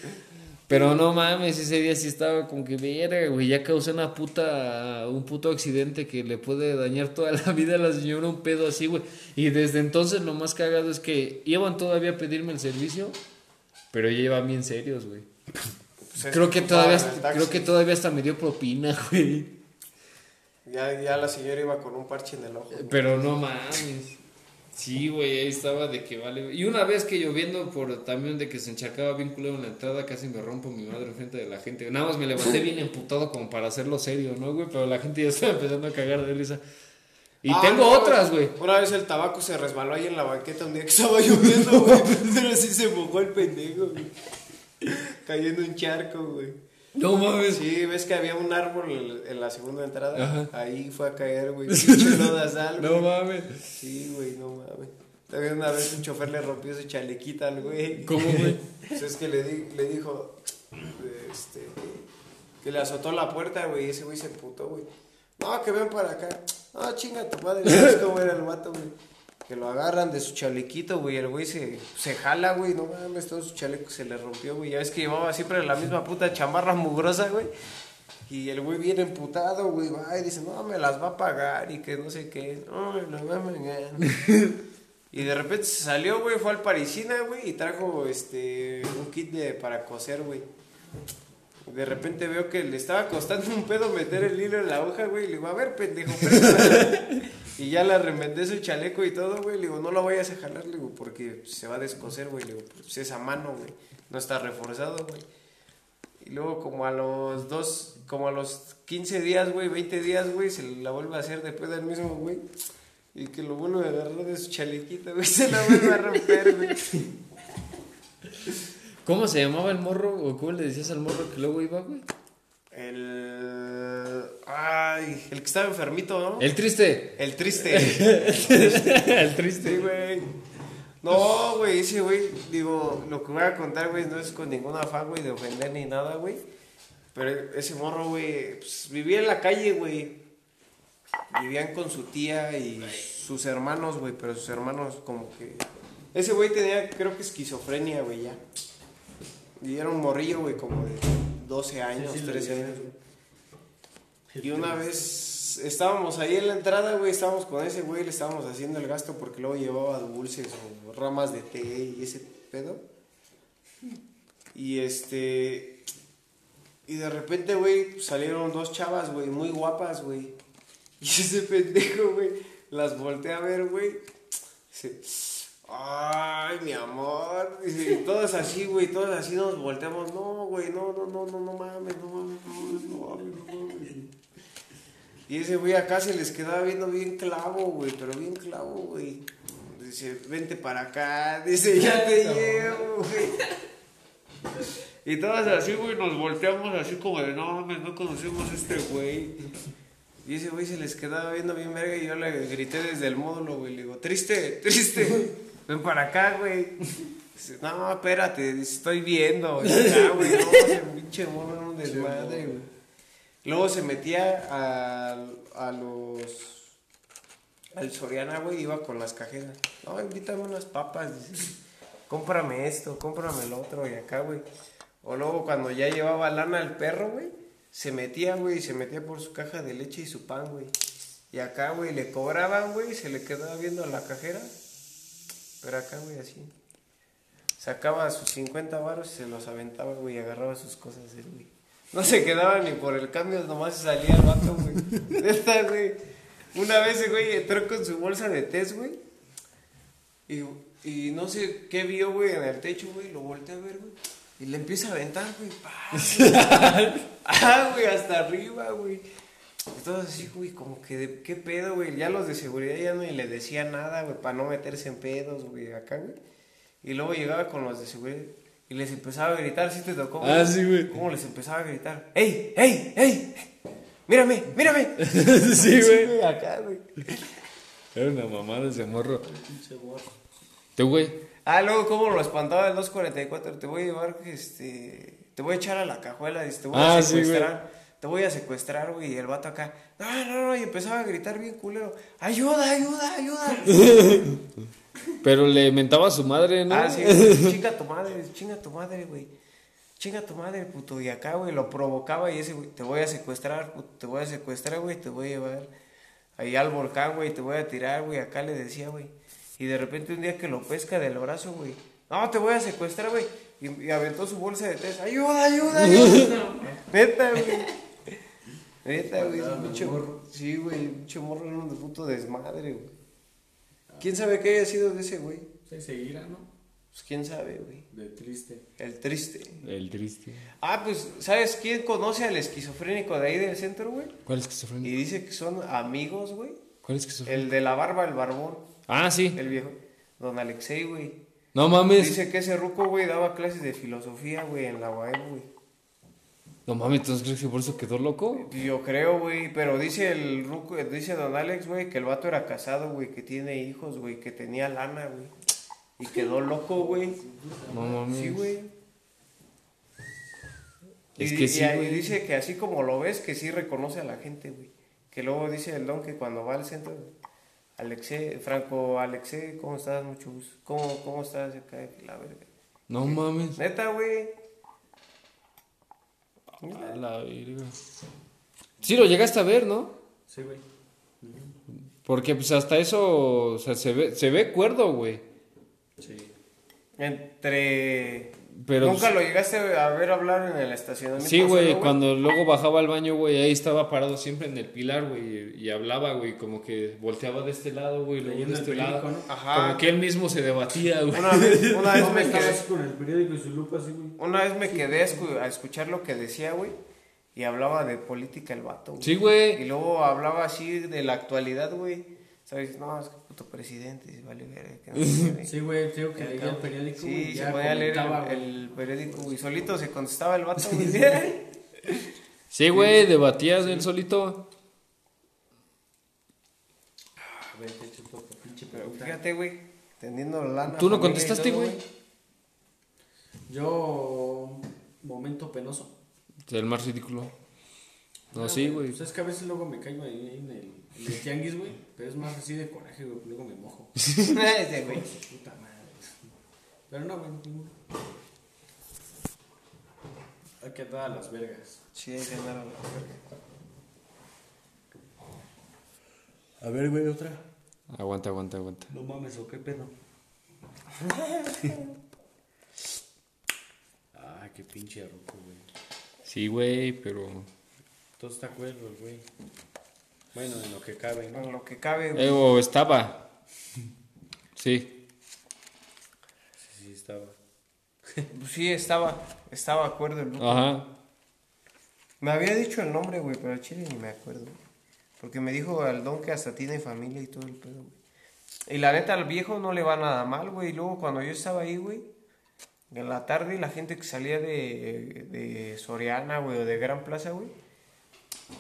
Pero no mames, ese día sí estaba como que verga, güey. Ya causé una puta, un puto accidente que le puede dañar toda la vida a la señora, un pedo así, güey. Y desde entonces lo más cagado es que iban todavía a pedirme el servicio, pero ya iban bien serios, güey.
Pues es
Creo que todavía, creo que todavía hasta me dio propina, güey.
Ya, ya la señora iba con un parche en el ojo. güey.
Pero no mames. Sí, güey, ahí estaba de que vale. Y una vez que lloviendo por también de que se encharcaba bien culero en la entrada, casi me rompo mi madre enfrente de la gente. Nada más me levanté bien emputado como para hacerlo serio, ¿no, güey? Pero la gente ya estaba empezando a cagar de risa. Y
Ah,
tengo
no,
otras, güey.
Una vez el tabaco se resbaló ahí en la banqueta un día que estaba lloviendo, güey. Pero así se mojó el pendejo, güey. Cayó en un charco, güey.
No mames.
Sí, ves que había un árbol en la segunda entrada.
Ajá.
Ahí fue a caer, güey. Sal,
No mames.
Sí, güey, no mames. También una vez un chofer le rompió su chalequita al güey.
¿Cómo, güey?
Pues es que le, di- le dijo, este, que le azotó la puerta, güey, y ese güey se emputó, güey. No, que ven para acá. No, chinga tu madre, ¿sabes cómo era el vato, güey? Que lo agarran de su chalequito, güey. El güey se, se jala, güey. No mames, todo su chaleco se le rompió, güey. Ya ves que llevaba siempre la misma puta chamarra mugrosa, güey. Y el güey viene emputado, güey. Va y dice, no, me las va a pagar y que no sé qué. No, a pagar. Y de repente se salió, güey, fue al Parisina, güey, y trajo este un kit de, para coser, güey. De repente veo que le estaba costando un pedo meter el hilo en la hoja, güey. Y le digo, a ver, pendejo, préstame". Y ya le remendé su chaleco y todo, güey. Le digo, no lo vayas a jalar, le digo, porque se va a descoser, güey. Le digo, pues es a mano, güey. No está reforzado, güey. Y luego como a los dos, como a los 15 días, güey, 20 días, güey, se la vuelve a hacer de pedo el mismo, güey. Y que lo vuelve a agarrar de su chalequito, güey, se la vuelve a romper, güey.
¿Cómo se llamaba el morro? ¿O cómo le decías al morro que luego iba, güey?
El... Ay, el que estaba enfermito, ¿no?
El triste.
El triste.
el triste.
Sí, güey. No, güey, ese güey, digo, lo que voy a contar, güey, no es con ningún afán, güey, de ofender ni nada, güey. Pero ese morro, güey, pues, vivía en la calle, güey. Vivían con su tía y sus hermanos, güey, pero sus hermanos como que... Ese güey tenía, creo que esquizofrenia, güey, ya. Y era un morrillo, güey, como de 12 años,
Sí, sí, lo
13
vi.
años, güey. Y una vez estábamos ahí en la entrada, güey, estábamos con ese güey, le estábamos haciendo el gasto porque luego llevaba dulces o ramas de té y ese pedo. Y este. Y de repente, güey, salieron dos chavas, güey, muy guapas, güey. Y ese pendejo, güey, las volteé a ver, güey. Dice, ay, mi amor. Dice, y todas así, güey, todas así nos volteamos. No, güey, no, no, no, no, no mames, no mames, no mames, no mames, no mames. Y ese güey acá se les quedaba viendo bien clavo, güey, pero bien clavo, güey. Dice, vente para acá, dice, ya te llevo, güey. Y todas así, güey, nos volteamos así como de, no mames, no conocemos a este güey. Y ese güey se les quedaba viendo bien verga y yo le grité desde el módulo, güey. Le digo, triste, triste, ven para acá, güey. Dice, no, espérate, dice, estoy viendo. Y acá, güey, no, ese pinche era un desmadre, güey. Luego se metía a, a los... Al Soriana, güey, iba con las cajeras. No, invítame unas papas. Cómprame esto, cómprame el otro y acá, güey. O luego cuando ya llevaba lana al perro, güey, se metía, güey, se metía por su caja de leche y su pan, güey. Y acá, güey, le cobraban, güey, y se le quedaba viendo a la cajera. Pero acá, güey, así. Sacaba sus 50 varos y se los aventaba, güey, y agarraba sus cosas, güey. No se quedaba ni por el cambio, nomás se salía el vato, güey. Neta, güey. Una vez, güey, entró con su bolsa de test, güey. Y, y no sé qué vio, güey, en el techo, güey. Lo volteé a ver, güey. Y le empieza a aventar, güey. ah, güey, hasta arriba, güey. Todo así, güey, como que, de, ¿qué pedo, güey? Ya los de seguridad ya no le decían nada, güey, para no meterse en pedos, güey, acá, güey. Y luego llegaba con los de seguridad y les empezaba a gritar, ¿sí te tocó?
Ah, sí, güey.
¿Cómo les empezaba a gritar? ¡Ey, ey, ey! ¡Mírame, mírame!
sí, güey.
Acá, güey.
Era una mamada ese morro.
Pinche morro.
Tú, güey.
Ah, luego, ¿cómo lo espantaba el 244? Te voy a llevar, este. Te voy a echar a la cajuela, te voy
Ah,
a
sí,
secuestrar. te voy a secuestrar, güey. Y el vato acá, no, no, no. Y empezaba a gritar bien culero: ¡Ayuda, ayuda, ayuda!
Pero le mentaba a su madre, ¿no?
Ah, sí, güey, chinga tu madre, chinga tu madre, güey. Chinga tu madre, puto. Y acá, güey, lo provocaba y ese, güey, te voy a secuestrar, puto, te voy a secuestrar, güey, te voy a llevar ahí al volcán, güey, te voy a tirar, güey. Acá le decía, güey. Y de repente un día que lo pesca del brazo, güey. No, te voy a secuestrar, güey. Y, y aventó su bolsa de test. ¡Ayuda, ayuda, ayuda! Neta, güey. Neta, güey.
Morro.
Sí, güey. Pinche morro era un puto desmadre, güey. ¿Quién sabe qué haya sido de ese, güey?
Se seguirá, ¿no?
Pues quién sabe, güey.
De triste.
El triste.
El triste.
Ah, pues, ¿sabes quién conoce al esquizofrénico de ahí del centro, güey?
¿Cuál es
Y dice que son amigos, güey.
¿Cuál es esquizofrenia?
El de la barba, el barbón.
Ah, sí.
El viejo. Don Alexei, güey.
No mames.
Dice que ese ruco, güey, daba clases de filosofía, güey, en la UAM, güey.
No mames, ¿entonces crees que por eso quedó loco?
Yo creo, güey, pero dice el ruco, dice Don Alex, güey, que el vato era casado, güey, que tiene hijos, güey, que tenía lana, güey. Y quedó loco, güey.
No mames.
Sí, güey.
Es
Y-
que sí,
dice que así como lo ves, que sí reconoce a la gente, güey. Que luego dice el don que cuando va al centro, Alexe, Franco Alexe, ¿cómo estás? Mucho gusto. ¿Cómo, cómo estás? Acá, la verga.
No mames.
Neta, güey.
A la. Sí, lo llegaste a ver, ¿no?
Sí, güey.
Porque pues hasta eso, o sea, se ve, se ve cuerdo, güey.
Sí.
Entre.
Pero,
Nunca
pues,
lo llegaste a ver hablar en el estacionamiento.
Sí, güey, cuando luego bajaba al baño, güey, ahí estaba parado siempre en el pilar, güey, y, y hablaba, güey, como que volteaba de este lado, güey, luego de este lado.
Ajá.
Como que él mismo se debatía, güey.
Una vez, una vez me quedé.
así con el periódico y su lupa así, güey.
Una vez me quedé a, escu- a escuchar lo que decía, güey. Y hablaba de política el vato, güey.
Sí,
Y
güey.
luego hablaba así de la actualidad, güey. ¿Sabes? No, es que puto presidente, vale verga, que no sé qué.
Sí, güey, te digo que leía el periódico
Sí,
y
se
ya
podía leer el,
güey.
el periódico, güey. Solito se contestaba el vato, güey.
Sí, güey, debatías él solito.
Pero fíjate, güey. Teniendo lana.
¿Tú no
y
contestaste, güey?
Yo, momento penoso.
El más ridículo. No,
Ah,
sí, güey.
Pues es que a veces luego me caigo ahí en el, en el tianguis, güey. Pero es más así de coraje, güey. Luego me mojo.
Ese, güey.
Puta madre. Pero no, güey. ninguno. Hay que dar a las vergas.
Sí, hay que andar a la verga.
A ver, güey, otra.
Aguanta, aguanta, aguanta.
No mames, ¿o qué pedo? ah, qué pinche roco, güey.
Sí, güey, pero...
Todo está acuerdo, güey. Bueno, en lo que cabe, ¿no?
En lo que cabe, güey.
Eh, o estaba. Sí.
Sí, sí, estaba.
Pues sí, estaba. Estaba de acuerdo el loco.
Ajá.
Me había dicho el nombre, güey, pero al chile ni me acuerdo. güey. Porque me dijo al don que hasta tiene familia y todo el pedo, güey. Y la neta, al viejo no le va nada mal, güey. Y luego cuando yo estaba ahí, güey, en la tarde, la gente que salía de, de Soriana, güey, o de Gran Plaza, güey,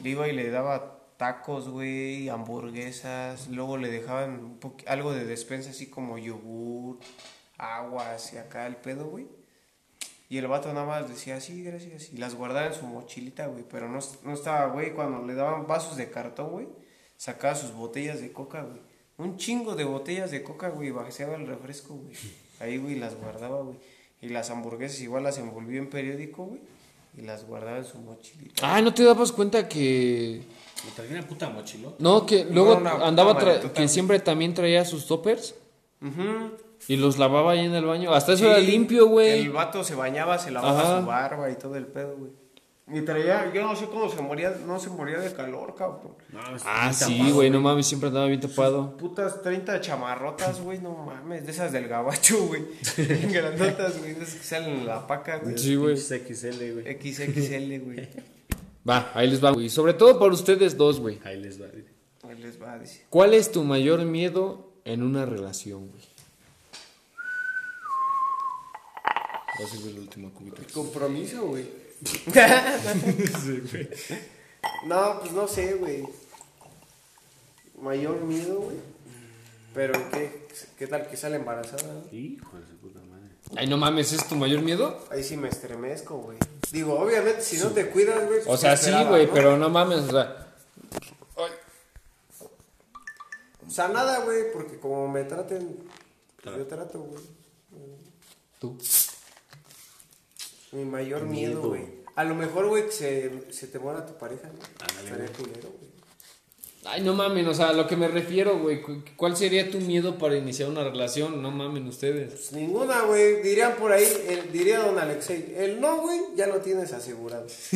le iba y le daba tacos, güey, hamburguesas. Luego le dejaban algo de despensa, así como yogur, aguas y acá el pedo, güey. Y el vato nada más decía, sí, gracias. Y las guardaba en su mochilita, güey. Pero no, no estaba, güey, cuando le daban vasos de cartón, güey, sacaba sus botellas de coca, güey. Un chingo de botellas de coca, güey, vaciaba el refresco, güey. Ahí, güey, las guardaba, güey. Y las hamburguesas igual las envolvía en periódico, güey. Y las guardaba en su mochilita.
Ah, ¿no te dabas cuenta que...
Me traía una puta mochilón.
No, que luego andaba... tra- que siempre también traía sus toppers
Ujú.
y los lavaba ahí en el baño. Hasta eso
Sí,
era limpio, güey.
El vato se bañaba, se lavaba
Ajá.
su barba y todo el pedo, güey. Y traía, yo no sé cómo se moría, no se moría de calor, cabrón.
No,
Ah, sí,
tapado,
güey, no mames, siempre andaba bien tapado.
Putas 30 chamarrotas, güey, no mames, de esas del gabacho, güey. Grandotas, güey, de esas que salen en la paca, güey.
Sí, güey.
Pinches XL, güey.
XXL, güey.
Va, ahí les va, güey. Sobre todo por ustedes dos, güey.
Ahí les va. güey.
Ahí les va, dice.
¿Cuál es tu mayor miedo en una relación, güey?
Va a ser el último cubito.
Compromiso, güey. no, pues no sé, güey. Mayor miedo, güey. Pero ¿qué, ¿qué tal que sale embarazada? no?
Hijo de su puta madre.
Ay, no mames, ¿es tu mayor miedo?
Ahí sí me estremezco, güey. Digo, obviamente, si no te cuidas, güey.
O
pues,
sea,
¿qué
sí, güey,
no?
pero no mames, o sea...
O sea, nada, güey, porque como me traten, pues yo trato, güey.
Tú.
Mi mayor miedo, güey. A lo mejor, güey, que se, se te muera tu pareja, ¿no?
Ándale,
Estaría
güey.
culero, güey.
Ay, no mames, o sea, a lo que me refiero, güey. cu- ¿Cuál sería tu miedo para iniciar una relación? No mamen ustedes.
Pues ninguna, güey. Dirían por ahí, el- diría don Alexei, el no, güey, ya lo tienes asegurado.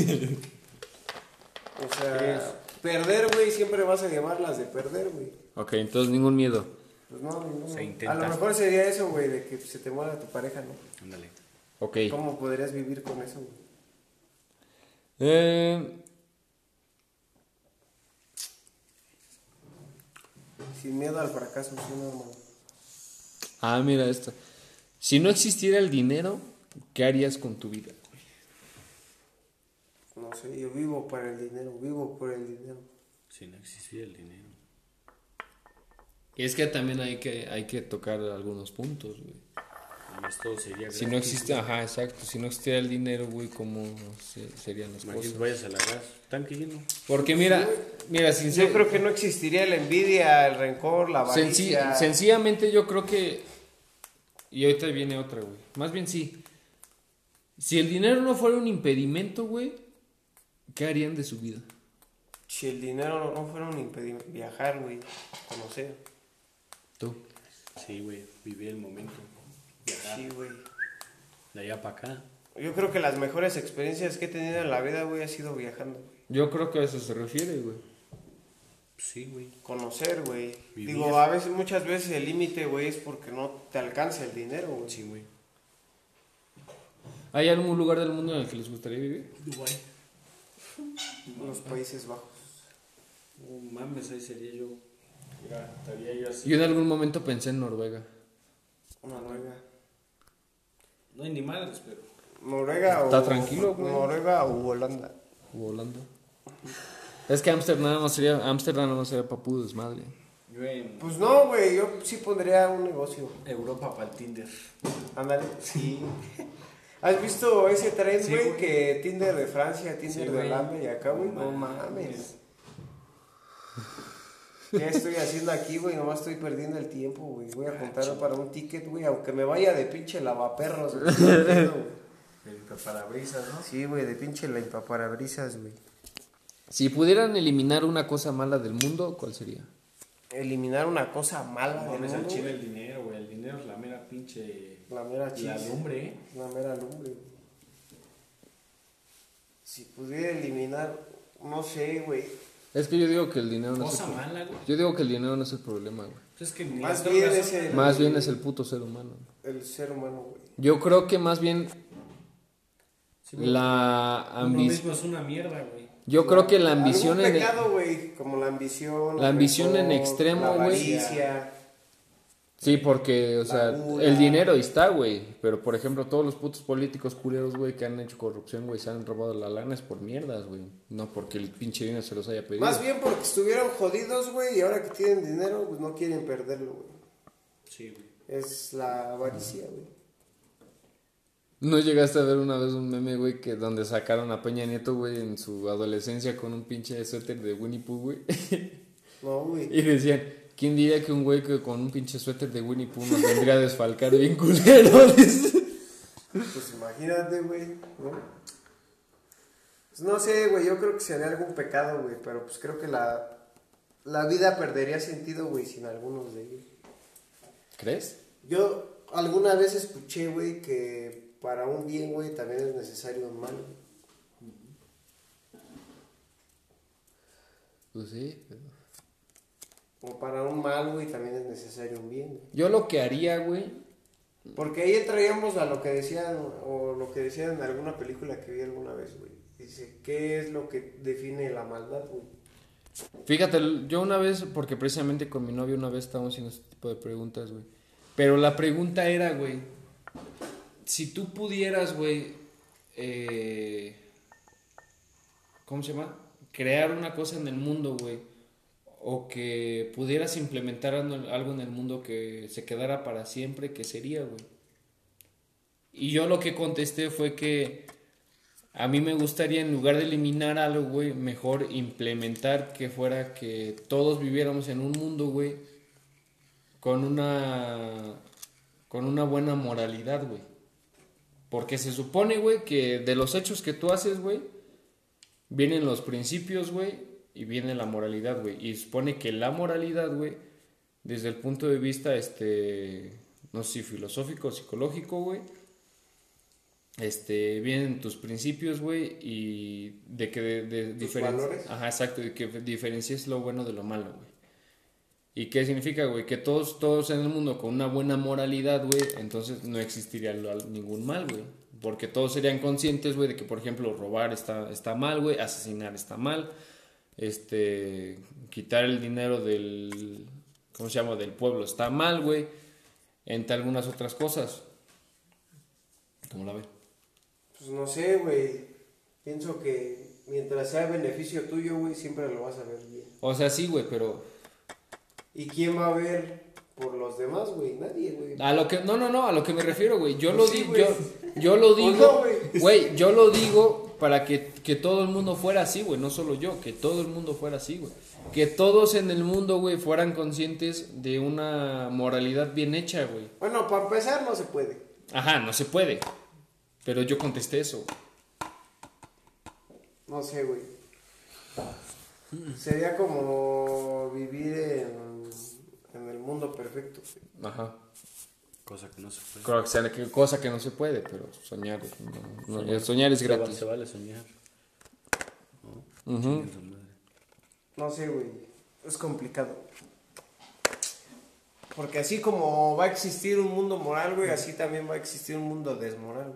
o sea, perder, güey, siempre vas a llevarlas de perder, güey.
Ok, entonces ningún miedo.
Pues no, ninguno.
Se
A
intenta.
lo mejor sería eso, güey, de que se te muera tu pareja, ¿no?
Ándale.
Ok.
¿Cómo podrías vivir con eso, güey?
Eh,
Sin miedo al fracaso, sí, no, hermano.
ah, mira esto. Si no existiera el dinero, ¿qué harías con tu vida?
No sé, yo vivo para el dinero, vivo por el dinero.
Si no existiera el dinero.
Y es que también hay que, hay que tocar algunos puntos, güey.
Todo sería
Si no existe, ajá, exacto. Si no existiera el dinero, güey, ¿cómo se- serían las
Imagínate,
cosas?
vayas a la gas, tanque lleno.
Porque mira, mira,
Yo
sincer-
creo que no existiría la envidia, el rencor, la avaricia.
sencillamente yo creo que... Y ahorita viene otra, güey. Más bien sí. Si el dinero no fuera un impedimento, güey, ¿qué harían de su vida?
Si el dinero no, no fuera un impedimento, viajar, güey, conocer.
Tú.
Sí, güey, vivir el momento. Viajar
Sí, güey.
de allá para acá.
Yo creo que las mejores experiencias que he tenido en la vida, güey, ha sido viajando.
Yo creo que a eso se refiere, güey.
Sí, güey.
Conocer, güey. Digo, a veces, muchas veces el límite, güey, es porque no te alcanza el dinero, güey.
Sí, güey.
¿Hay algún lugar del mundo en el que les gustaría vivir?
Dubai.
Los Países Bajos.
No mames, ahí sería yo. Mira, estaría yo así.
Yo en algún momento pensé en Noruega.
Noruega.
No hay ni madres, pero.
Noruega
Está
o...
tranquilo, güey.
Noruega o Holanda.
O Holanda. Es que Ámsterdam no sería, Ámsterdam no sería pa' puro desmadre.
Yo en
Pues no, güey, yo sí pondría un negocio.
Europa para el Tinder.
Ándale, sí. ¿Has visto ese tren, güey? que Tinder de Francia, Tinder
Sí,
de. Holanda y acá, güey? No mames. ¿Qué estoy haciendo aquí, güey? Nomás estoy perdiendo el tiempo, güey. Voy a contar para un ticket, güey, aunque me vaya de pinche lavaperros. güey.
El parabrisas, ¿no?
Sí, güey, de pinche limpiaparabrisas, güey.
Si pudieran eliminar una cosa mala del mundo, ¿cuál sería?
Eliminar una cosa mala
No
del
mames, al
mundo,
chile
güey.
el dinero, güey. El dinero es la mera pinche.
La mera
La
chis.
lumbre, ¿eh?
La mera lumbre, güey. Si pudiera eliminar, no sé, güey.
Es que yo digo que el dinero no es el pro-
mala, güey.
Yo digo que el dinero no es el problema, güey.
Pues es que ni
Más
las
bien
drogas
es el-
Más bien es el puto ser humano.
El ser humano, güey.
Yo creo que más bien
Sí, güey.
la
Uno
ambición...
mismo es una mierda, güey.
Yo creo que la ambición
Algún
en...
pecado, güey, como la ambición.
La ambición en
rencor,
extremo,
la
güey.
avaricia.
Sí, porque, o sea, el dinero ahí está, güey. Pero, por ejemplo, todos los putos políticos culeros, güey, que han hecho corrupción, güey, se han robado la lana es por mierdas, güey. No porque el pinche dinero se los haya pedido.
Más bien porque estuvieron jodidos, güey, y ahora que tienen dinero, pues no quieren perderlo, güey.
Sí, güey.
Es la avaricia, güey.
¿No llegaste a ver una vez un meme, güey, que donde sacaron a Peña Nieto, güey, en su adolescencia con un pinche suéter de Winnie Pooh, güey?
No, güey.
y decían, ¿quién diría que un güey que con un pinche suéter de Winnie Pooh nos vendría a desfalcar bien culero?
Pues imagínate, güey, ¿no? Pues no sé, güey, yo creo que sería algún pecado, güey, pero pues creo que la, la vida perdería sentido, güey, sin algunos de ellos.
¿Crees?
Yo alguna vez escuché, güey, que para un bien, güey, también es necesario un mal.
Pues sí. pero-
O para un mal, güey, también es necesario un bien. güey.
Yo lo que haría, güey,
Porque ahí entraríamos a lo que decían, o lo que decían en alguna película que vi alguna vez, güey. Dice, ¿qué es lo que define la maldad, güey?
Fíjate, yo una vez, porque precisamente con mi novio una vez estábamos haciendo este tipo de preguntas, güey. Pero la pregunta era, güey, si tú pudieras, güey, eh, ¿cómo se llama? Crear una cosa en el mundo, güey, o que pudieras implementar algo en el mundo que se quedara para siempre, ¿qué sería, güey? Y yo lo que contesté fue que a mí me gustaría, en lugar de eliminar algo, güey, mejor implementar que fuera que todos viviéramos en un mundo, güey, con una, con una buena moralidad, güey. Porque se supone, güey, que de los hechos que tú haces, güey, vienen los principios, güey, y viene la moralidad, güey. Y supone que la moralidad, güey, desde el punto de vista, este, no sé si filosófico, psicológico, güey, este, vienen tus principios, güey, y de que de, de? Ajá, exacto, de que diferencies lo bueno de lo malo, güey. ¿Y qué significa, güey? Que todos, todos en el mundo con una buena moralidad, güey, entonces no existiría ningún mal, güey. Porque todos serían conscientes, güey, de que, por ejemplo, robar está, está mal, güey, asesinar está mal, este, quitar el dinero del, ¿cómo se llama? Del pueblo está mal, güey, entre algunas otras cosas. ¿Cómo la ven?
Pues no sé, güey. Pienso que mientras sea beneficio tuyo, güey, siempre lo vas a ver bien.
O sea, sí, güey, pero
¿Y quién va a ver por los demás, güey. Nadie, güey.
A lo que, no, no, no, a lo que me refiero, güey. Yo lo
Sí,
digo,
güey.
yo, yo lo
¿O
digo,
no, güey?
güey, yo lo digo para que, que todo el mundo fuera así, güey, no solo yo, que todo el mundo fuera así, güey. Que todos en el mundo, güey, fueran conscientes de una moralidad bien hecha, güey.
Bueno, para empezar no se puede.
Ajá, no se puede. Pero yo contesté eso.
No sé, güey. Sería como vivir en, en el mundo perfecto. güey.
Ajá.
Cosa que no se puede.
Creo que sea que- cosa que no se puede, pero soñar, no, no, soñar es gratis.
Se vale soñar. Chinguen su madre.
No sé, güey. Es complicado. Porque así como va a existir un mundo moral, güey, así también va a existir un mundo desmoral.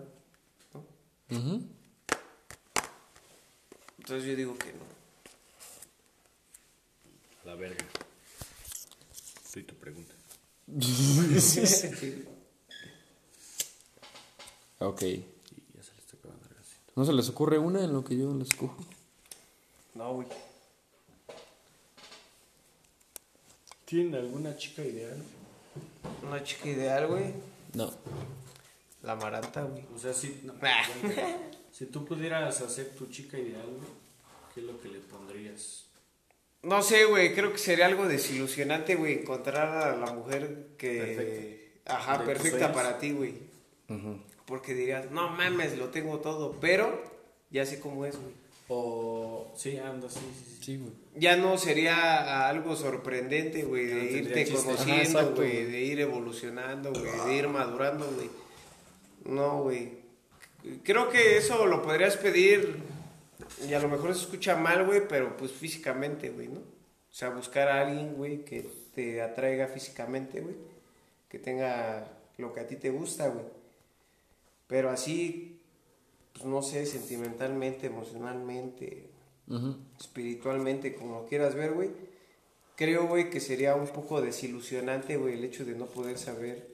güey.
Ujú.
Entonces yo digo que no.
A la verga. Soy tu pregunta.
Ok.
Y ya se le está acabando el gasito.
¿No se les ocurre una en lo que yo les cojo?
no, güey.
¿Tienen alguna chica ideal?
Una chica ideal, güey.
No.
La maranta, güey.
O sea, si, no, si tú pudieras hacer tu chica ideal, güey, ¿qué es lo que le pondrías?
No sé, güey, creo que sería algo desilusionante, güey, encontrar a la mujer que... Ajá,
De
perfecta para ti, güey. Porque dirías, no mames, lo tengo todo, pero ya sé cómo es, güey.
O, sí, anda, sí, sí, sí.
Sí, güey.
Ya no sería algo sorprendente, güey,
no
de irte conociendo, güey,
güey.
de ir evolucionando, güey, de ir madurando, güey. No, güey. Creo que eso lo podrías pedir, y a lo mejor se escucha mal, güey, pero pues físicamente, güey, ¿no? O sea, buscar a alguien, güey, que te atraiga físicamente, güey. Que tenga lo que a ti te gusta, güey. Pero así, pues no sé, sentimentalmente, emocionalmente, espiritualmente, como lo quieras ver, güey. Creo, güey, que sería un poco desilusionante, güey, el hecho de no poder saber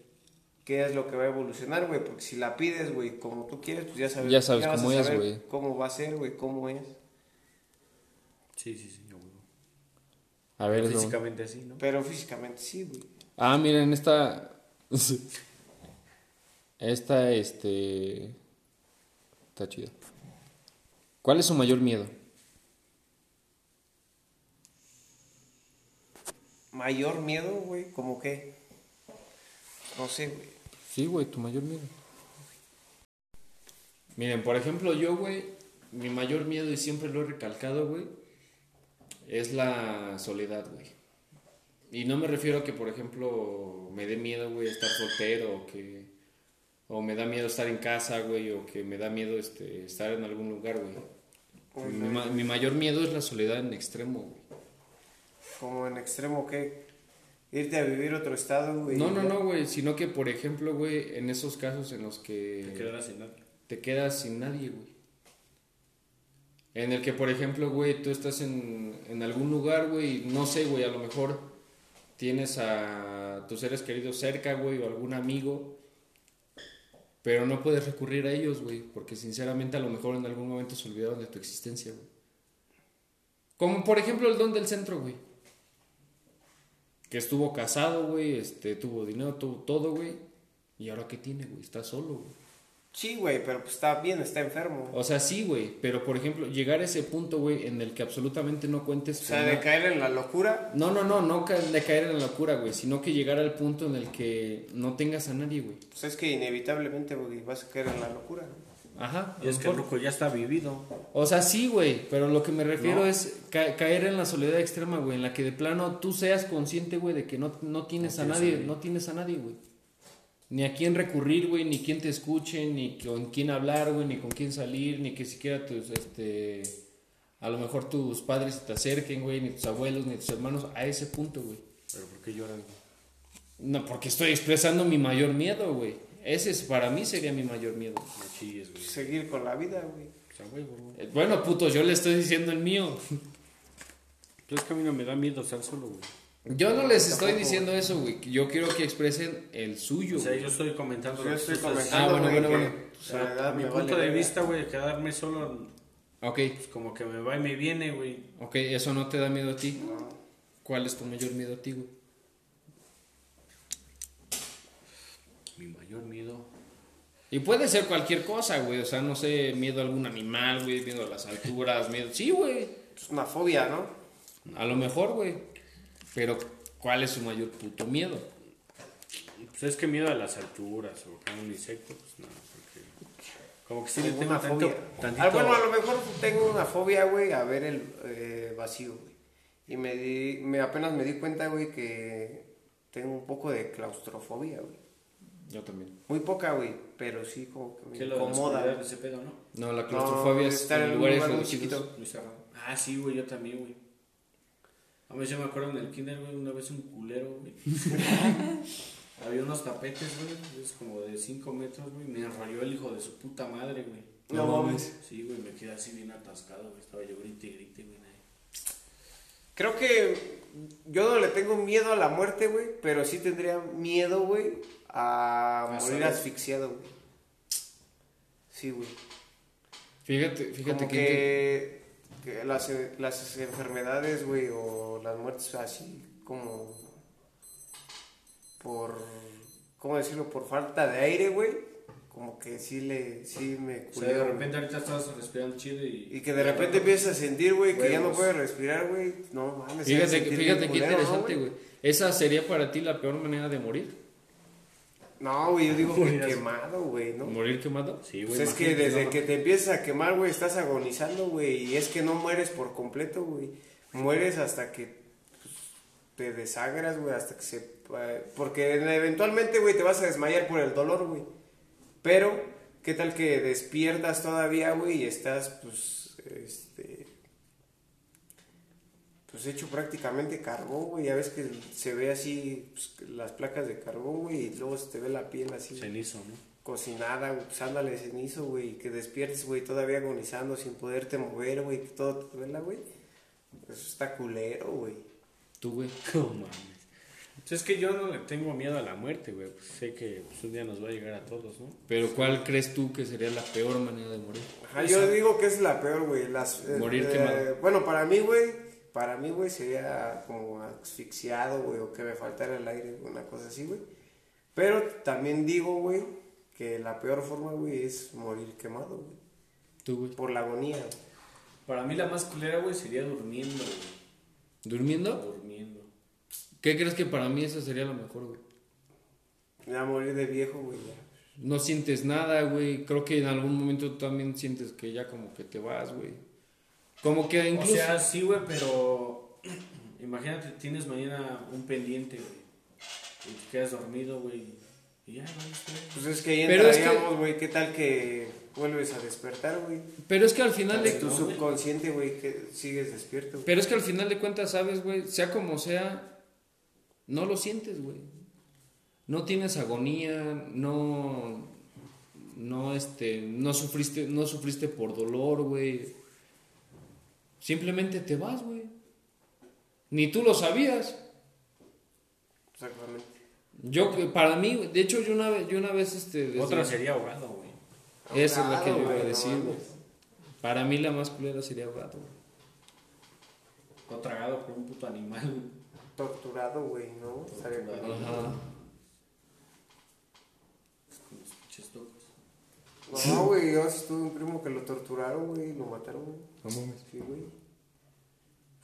qué es lo que va a evolucionar, güey. Porque si la pides, güey, como tú quieres, pues ya sabes,
Ya cómo es, güey.
Cómo va a ser, güey, cómo es.
Sí, sí, sí, yo, güey.
A ver, no.
Físicamente así, ¿no?
Pero físicamente sí, güey.
Ah, miren, esta. Esta, este. Está chida. ¿Cuál es su mayor miedo?
Mayor miedo, güey, como que. No sé, güey.
Sí, güey, tu mayor miedo. Miren, por ejemplo, yo, güey, mi mayor miedo, y siempre lo he recalcado, güey, es la soledad, güey. Y no me refiero a que, por ejemplo, me dé miedo, güey, estar soltero, o que... O me da miedo estar en casa, güey, o que me da miedo este, estar en algún lugar, güey. Mi, ma- mi mayor miedo es la soledad en extremo, güey.
Como en extremo, ¿qué? Irte a vivir a otro estado, güey.
No, no, no, güey, sino que, por ejemplo, güey, en esos casos en los que...
Te quedarás sin nada.
te quedas sin nadie, güey. En el que, por ejemplo, güey, tú estás en, en algún lugar, güey, no sé, güey, a lo mejor tienes a tus seres queridos cerca, güey, o algún amigo, pero no puedes recurrir a ellos, güey, porque sinceramente a lo mejor en algún momento se olvidaron de tu existencia, güey. Como por ejemplo el don del centro, güey. Que estuvo casado, güey, este, tuvo dinero, tuvo todo, güey. Y ahora qué tiene, güey, está solo, güey.
Sí, güey, pero pues está bien, está enfermo.
O sea, sí, güey, pero por ejemplo, llegar a ese punto, güey, en el que absolutamente no cuentes
O sea, de caer en la locura.
No, no, no, no de caer en la locura, güey, sino que llegar al punto en el que no tengas a nadie, güey.
Pues es que inevitablemente, güey, vas a caer en la locura.
Ajá.
Y es que el loco ya está vivido.
O sea, sí, güey, pero lo que me refiero
No.
es ca- caer en la soledad extrema, güey, en la que de plano tú seas consciente, güey, de que no, no tienes
No
a nadie, no tienes a nadie, güey. Ni a quién recurrir, güey, ni quién te escuche, ni con quién hablar, güey, ni con quién salir, ni que siquiera tus, este, a lo mejor tus padres te acerquen, güey, ni tus abuelos, ni tus hermanos, a ese punto, güey.
Pero ¿por qué lloran?
No, porque estoy expresando mi mayor miedo, güey. Ese es, para mí sería mi mayor miedo.
No chilles, güey.
Seguir con la vida, güey.
O sea, güey, güey.
Bueno, putos, yo le estoy diciendo el mío.
Pues es que a mí no me da miedo estar solo, güey.
Yo no les estoy
Tampoco.
diciendo eso, güey. Yo quiero que expresen el suyo.
O sea,
güey.
yo estoy comentando.
Yo
lo que
estoy comentando,
Ah, bueno, bueno, bueno.
O sea, mi punto
vale
de vista, güey, quedarme solo,
Ok,
pues como que me va y me viene, güey.
ok, eso no te da miedo a ti.
No.
¿Cuál es tu mayor miedo a ti, güey?
Mi mayor miedo.
Y puede ser cualquier cosa, güey. O sea, no sé, miedo a algún animal, güey, miedo a las alturas, miedo. Sí, güey.
Es una fobia, ¿no?
A lo mejor, güey. Pero, ¿cuál es su mayor puto miedo?
Pues es que miedo a las alturas o a un insecto, pues no, porque. Como que sí le tengo tanto.
fobia.
tantito-
Ah, bueno, a lo mejor tengo una fobia, güey, a ver el eh, vacío, güey. Y me, di, me apenas me di cuenta, güey, que tengo un poco de claustrofobia, güey.
Yo también.
Muy poca, güey, pero sí como que me
¿Qué lo de la
incomoda.
oscuridad, ese pedo, no?
No, la
No,
claustrofobia es
estar en
lugares
lugar muy chiquito.
Muy cerrado. Ah, sí, güey, yo también, güey. A mí yo me acuerdo en el kinder, güey, una vez un culero, güey. Había unos tapetes, güey, es como de 5 metros, güey. Me enrolló el hijo de su puta madre, güey.
No mames.
Sí, güey, me quedé así bien atascado, güey. Estaba yo grite y grite, güey.
Creo que yo no le tengo miedo a la muerte, güey, pero sí tendría miedo, güey, a morir asfixiado, güey. Sí, güey.
Fíjate, fíjate
Como
que...
que, que las, las enfermedades, güey, o las muertes así como por, ¿cómo decirlo? Por falta de aire, güey. Como que sí le, sí me
O sea, de
güey.
repente ahorita estás respirando chido y...
Y que de repente empiezas a sentir, güey, que ya no puedes respirar, güey. No mames.
Fíjate, fíjate qué
culero, ¿no,
interesante, güey. ¿Esa sería para ti la peor manera de morir?
No, güey, yo digo que quemado, güey, ¿no?
¿Morir quemado?
Sí,
Pues
güey.
es que desde
no,
que te empiezas a quemar, güey, estás agonizando, güey. Y es que no mueres por completo, güey. Mueres hasta que pues, te desagras, güey, hasta que se... eh, Porque eventualmente, güey, te vas a desmayar por el dolor, güey. Pero, ¿qué tal que despiertas todavía, güey, y estás, pues, este... Pues hecho prácticamente carbón, güey. Ya ves que se ve así pues, las placas de carbón, güey, y luego se te ve la piel así
Cenizo, ¿no?
cocinada, güey, pues ándale cenizo, güey, y que despiertes, güey, todavía agonizando sin poderte mover, güey, que todo te duela, güey. Eso está culero, güey.
Tú, güey.
No mames. Pues es que yo no le tengo miedo a la muerte, güey. Pues sé que pues, un día nos va a llegar a todos, ¿no?
Pero ¿cuál crees tú que sería la peor manera de morir?
Ajá, yo digo que es la peor, güey. Las,
Morir
eh,
quemado.
Bueno, para mí, güey, para mí, güey, sería como asfixiado, güey, o que me faltara el aire, una cosa así, güey. Pero también digo, güey, que la peor forma, güey, es morir quemado, güey.
Tú, güey.
Por la agonía, güey.
Para mí la más culera, güey, sería durmiendo, güey.
¿Durmiendo?
Durmiendo.
¿Qué crees que para mí esa sería la mejor, güey?
Ya morir de viejo, güey, ya.
No sientes nada, güey. Creo que en algún momento también sientes que ya como que te vas, güey. Como que incluso...
O sea, sí, güey, pero imagínate, tienes mañana un pendiente, güey. Y te quedas dormido, güey. Y ya, güey.
Pues es que ahí
Pero es que-
entraríamos, güey, ¿qué tal que vuelves a despertar, güey?
Pero es que al final
De tu subconsciente, güey, que sigues despierto. güey.
Pero es que al final de cuentas, sabes, güey, sea como sea, no lo sientes, güey. No tienes agonía, no, no, este, no sufriste, no sufriste por dolor, güey. Simplemente te vas, güey. Ni tú lo sabías.
Exactamente.
Yo, que- para mí, güey, de hecho, yo una vez, yo una vez, este, desde-
Otra sería ahogado, güey.
esa es la que yo
Ahogado,
iba a decir, güey. Para mí la más culera sería ahogado, güey.
O tragado por un puto animal, güey.
Torturado, güey, ¿no?
Torturado.
Ajá.
No, güey, yo sí tuve un primo que lo torturaron, güey, lo mataron, güey.
No mames.
Sí, güey.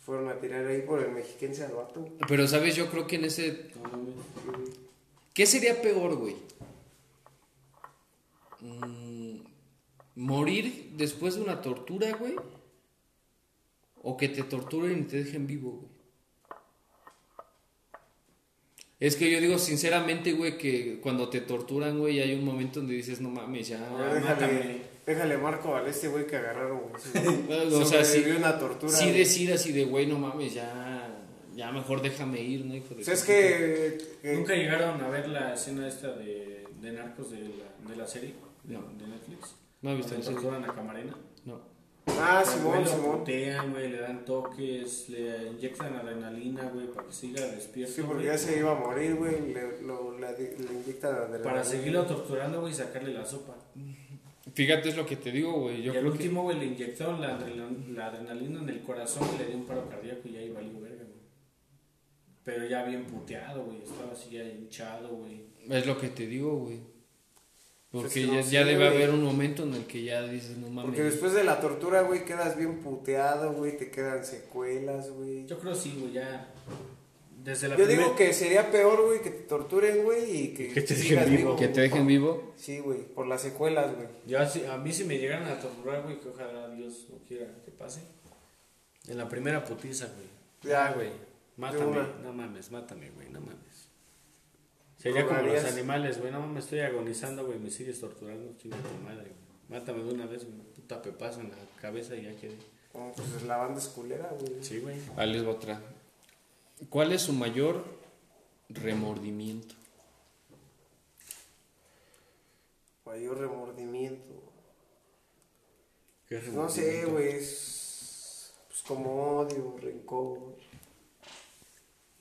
Fueron a tirar ahí por el mexiquense al vato.
Pero, ¿sabes? Yo creo que en ese
No mames.
Sí, güey.
¿Qué sería peor, güey? Mm, ¿Morir después de una tortura, güey? ¿O que te torturen y te dejen vivo, güey? Es que yo digo sinceramente, güey, que cuando te torturan, güey, hay un momento donde dices, no mames, ya...
Mátame.
Déjale marco a este güey que agarraron, güey. Sí,
O sea, sí,
una tortura.
sí
güey.
decir así de, güey, no mames, ya... Ya mejor déjame ir, ¿no, hijo de
O sea, es que... que-
¿Nunca llegaron a ver la escena esta de, de narcos de la, de la serie?
No.
De Netflix.
No he visto
torturan a Camarena.
No.
Ah,
Al güey
Simón,
lo
Simón.
putean, güey, le dan toques, le inyectan adrenalina, güey, para que siga despierto.
Sí, porque
güey.
ya se iba a morir, güey. Le, lo, le, le inyectan adrenalina.
Para seguirlo torturando, güey, y sacarle la sopa.
Fíjate, es lo que te digo, güey. Yo
y al último, güey, le inyectaron la, adrenalina, la adrenalina en el corazón y le dio un paro cardíaco y ahí valió verga, güey. Pero ya bien puteado, güey. Estaba así ya hinchado, güey.
Es lo que te digo, güey. Porque
no
ya, debe haber un momento en el que ya dices, no mames.
Porque después de la tortura, güey, quedas bien puteado, güey, te quedan secuelas, güey.
Yo creo sí, güey, ya. Desde la
Yo
primer-
digo que sería peor, güey, que te torturen, güey, y que,
Que te dejen vivo.
Que te dejen vivo.
Sí, güey, por las secuelas, güey.
Ya, si- a mí si me llegaran a torturar, güey, que ojalá Dios no quiera que pase. En la primera putiza, güey.
Ya,
güey. Mátame. No mames, mátame, güey, no mames. Sería como los animales, güey. No mames, estoy agonizando, güey. Me sigues torturando, chinga tu madre, güey. Mátame de una vez, güey. Puta pepazo en la cabeza y ya quedé.
Oh, pues la banda es culera, güey.
Sí, güey.
Ahí les va otra. ¿Cuál es su mayor remordimiento?
Mayor remordimiento.
¿Qué
No sé, güey, es pues como odio, rencor,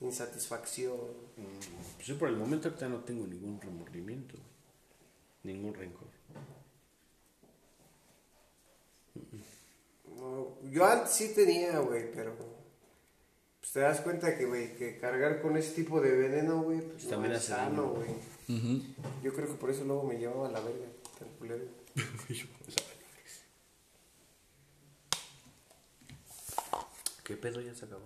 insatisfacción.
Mm, Pues yo por el momento ahorita no tengo ningún remordimiento. Ningún rencor.
No, yo antes sí tenía, güey, pero pues te das cuenta que, güey, que cargar con ese tipo de veneno, güey, pues
Pues
no
también
es sano, güey. Yo creo que por eso luego me llevaba a la verga, tan culero.
¿Qué pedo ya se acabó?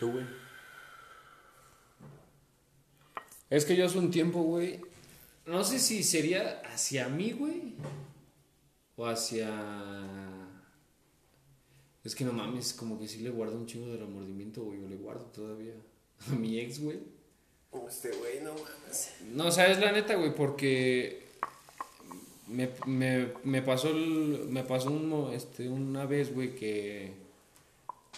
¿Tú, güey?
Es que yo hace un tiempo, güey. No sé si sería hacia mí, güey. O hacia. Es que no mames, como que sí le guardo un chingo de remordimiento, güey. Yo le guardo todavía. A mi ex, güey.
Como Este güey, no mames.
No, o sea, es la neta, güey, porque me, me, me pasó el- me pasó un este, una vez, güey, que,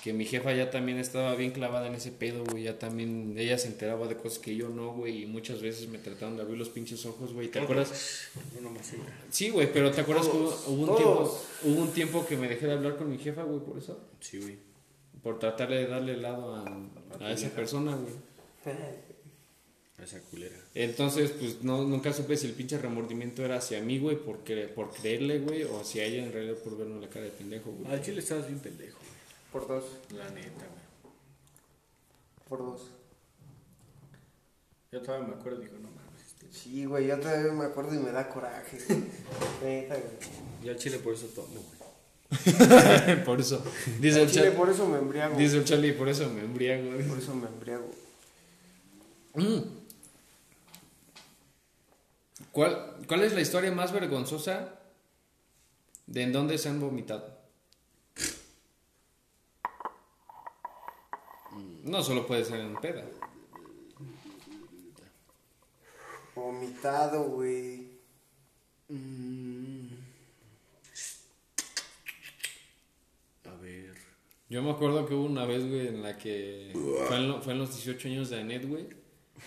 que mi jefa ya también estaba bien clavada en ese pedo, güey, ya también, ella se enteraba de cosas que yo no, güey, y muchas veces me trataron de abrir los pinches ojos, güey, ¿te acuerdas?
Sí.
Güey, pero ¿te acuerdas que hubo, un tiempo,
todos.
hubo un tiempo que me dejé de hablar con mi jefa, güey, por eso?
Sí, güey.
Por tratar de darle helado a, a esa persona, güey.
A esa culera.
Entonces, pues no, nunca supe si el pinche remordimiento era hacia mí, güey, por, cre- por creerle, güey, o hacia ella en realidad por verme la cara de pendejo, güey.
Al chile estabas bien pendejo.
Por dos,
La neta, güey.
por dos.
Yo todavía me acuerdo y digo, no mames. Este...
Sí, güey, yo todavía me acuerdo y me da coraje, güey. Neta, güey.
Y al chile por eso tomo, güey.
por eso. Dice
Al
el,
chile, por eso me embriago.
dice el Charlie, por eso me embriago, güey.
Por eso me embriago.
Mm. ¿Cuál, ¿Cuál es la historia más vergonzosa de en dónde se han vomitado? No solo puede ser en peda.
Vomitado, güey.
A ver.
Yo me acuerdo que hubo una vez, güey, en la que fue en, lo- fue en los 18 años de Anet, güey.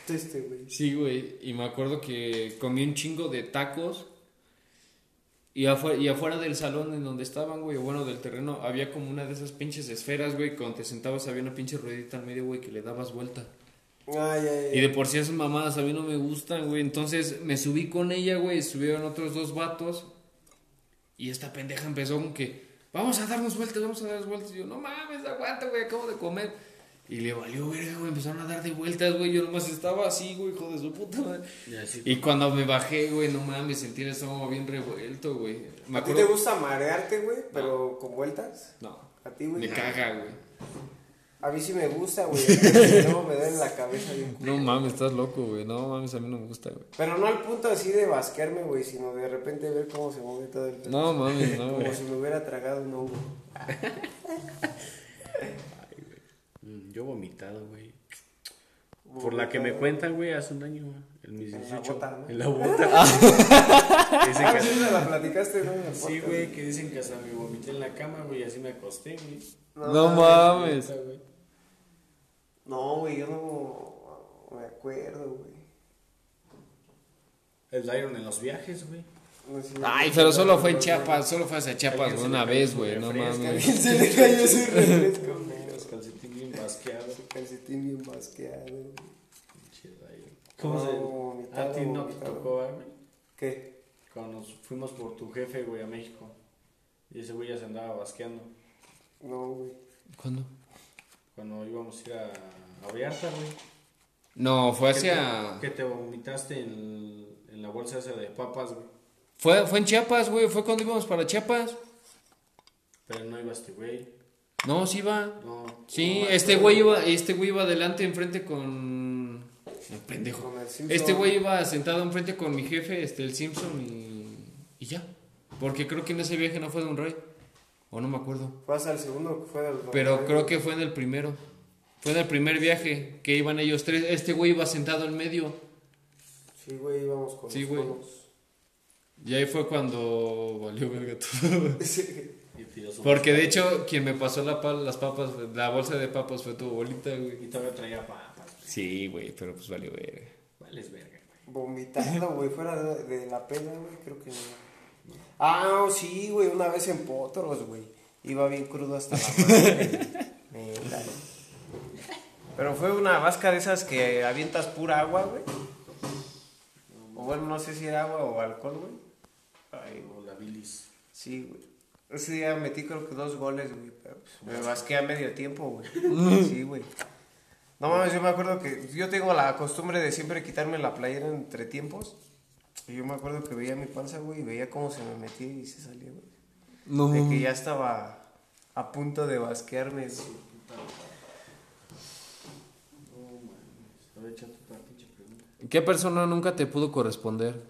Este, güey.
Sí, güey. Y me acuerdo que comí un chingo de tacos. Y afuera, y afuera del salón en donde estaban, güey, o bueno, del terreno, había como una de esas pinches esferas, güey. Cuando te sentabas había una pinche ruedita al medio, güey, que le dabas vuelta.
Ay, ay,
Y
ay.
de por sí esas mamadas a mí no me gustan, güey. Entonces me subí con ella, güey. Subieron otros dos vatos. Y esta pendeja empezó con que, vamos a darnos vueltas, vamos a darnos vueltas. Y yo, no mames, aguanta, güey, acabo de comer. Y le valió, güey, güey. Empezaron a dar de vueltas, güey. Yo nomás estaba así, güey, hijo de su puta madre.
Y
cuando me bajé, güey, no mames, sentí el estómago bien revuelto, güey. Me
¿A ti te gusta marearte, güey? Pero con vueltas.
No,
¿A ti, güey?
me caga, güey.
A mí sí me gusta, güey. Luego me da en la cabeza bien.
No mames, estás loco, güey. No mames, a mí no me gusta, güey.
Pero no al punto así de basquearme, güey, sino de repente ver cómo se mueve todo el
No mames, no,
Como
güey.
si me hubiera tragado un hongo.
Yo vomitado, güey. Por la que me cuentan, güey, hace un año, güey. En mis
En la
18.
bota, ¿no?
En la bota.
Ah,
que-
sí, me la platicaste, ¿no? En el
Sí, güey, que dicen que hasta me vomité en la cama, güey, y así me acosté, güey.
No mames.
No, güey, yo no me acuerdo, güey.
El Iron en los viajes, güey.
No
Ay, pero solo fue en Chiapas, solo fue hacia Chiapas, una vez, güey, no mames.
Se le cayó su refresco, güey.
los calcetines bien basqueados.
Su calcetín bien basqueado.
¿Cómo se.?
vomitado,
A ti no te tocó, güey.
¿Qué?
Cuando nos fuimos por tu jefe, güey, a México. Y ese güey ya se andaba basqueando.
No, güey.
¿Cuándo?
Cuando íbamos a ir a, a Vallarta, güey.
No, fue
Que te-
hacia...
Que te vomitaste en, en la bolsa esa de papas, güey.
Fue, fue en Chiapas, güey. Fue cuando íbamos para Chiapas.
Pero no iba este güey.
No, sí iba.
No.
Sí,
no,
este güey iba, este güey iba adelante enfrente con... El pendejo.
Con el Simpson.
Este güey iba sentado enfrente con mi jefe, este, el Simpson, y, y ya. Porque creo que en ese viaje no fue de un rey. O no me acuerdo.
Fue hasta el segundo que fue del.
Pero creo que fue en el primero. Fue en el primer viaje que iban ellos tres. Este güey iba sentado en medio.
Sí, güey, íbamos con
Sí,
los
güey. Y ahí fue cuando valió verga todo.
Sí.
Porque de hecho, quien me pasó la pa- las papas, la bolsa de papas fue tu bolita, güey.
Y todavía traía papas.
Sí, güey, pero pues valió verga.
Vales verga, güey.
Vomitando, güey, fuera de, de la pena, güey, creo que no. Ah, sí, güey, una vez en Potros, güey. Iba bien crudo hasta la madre. Pero fue una vasca de esas que avientas pura agua, güey. O bueno, no sé si era agua o alcohol, güey. Ay,
O la bilis.
Sí, güey. Ese día metí creo que dos goles, güey. Pero pues, me vasqué a medio tiempo, güey. Sí, güey. No mames, yo me acuerdo que yo tengo la costumbre de siempre quitarme la playera entre tiempos. Y yo me acuerdo que veía mi panza, güey, y veía cómo se me metía y se salía, güey.
No.
De que ya estaba a punto de vasquearme, güey.
No mames. A ver, échate otra pinche pregunta.
¿Qué persona nunca te pudo corresponder?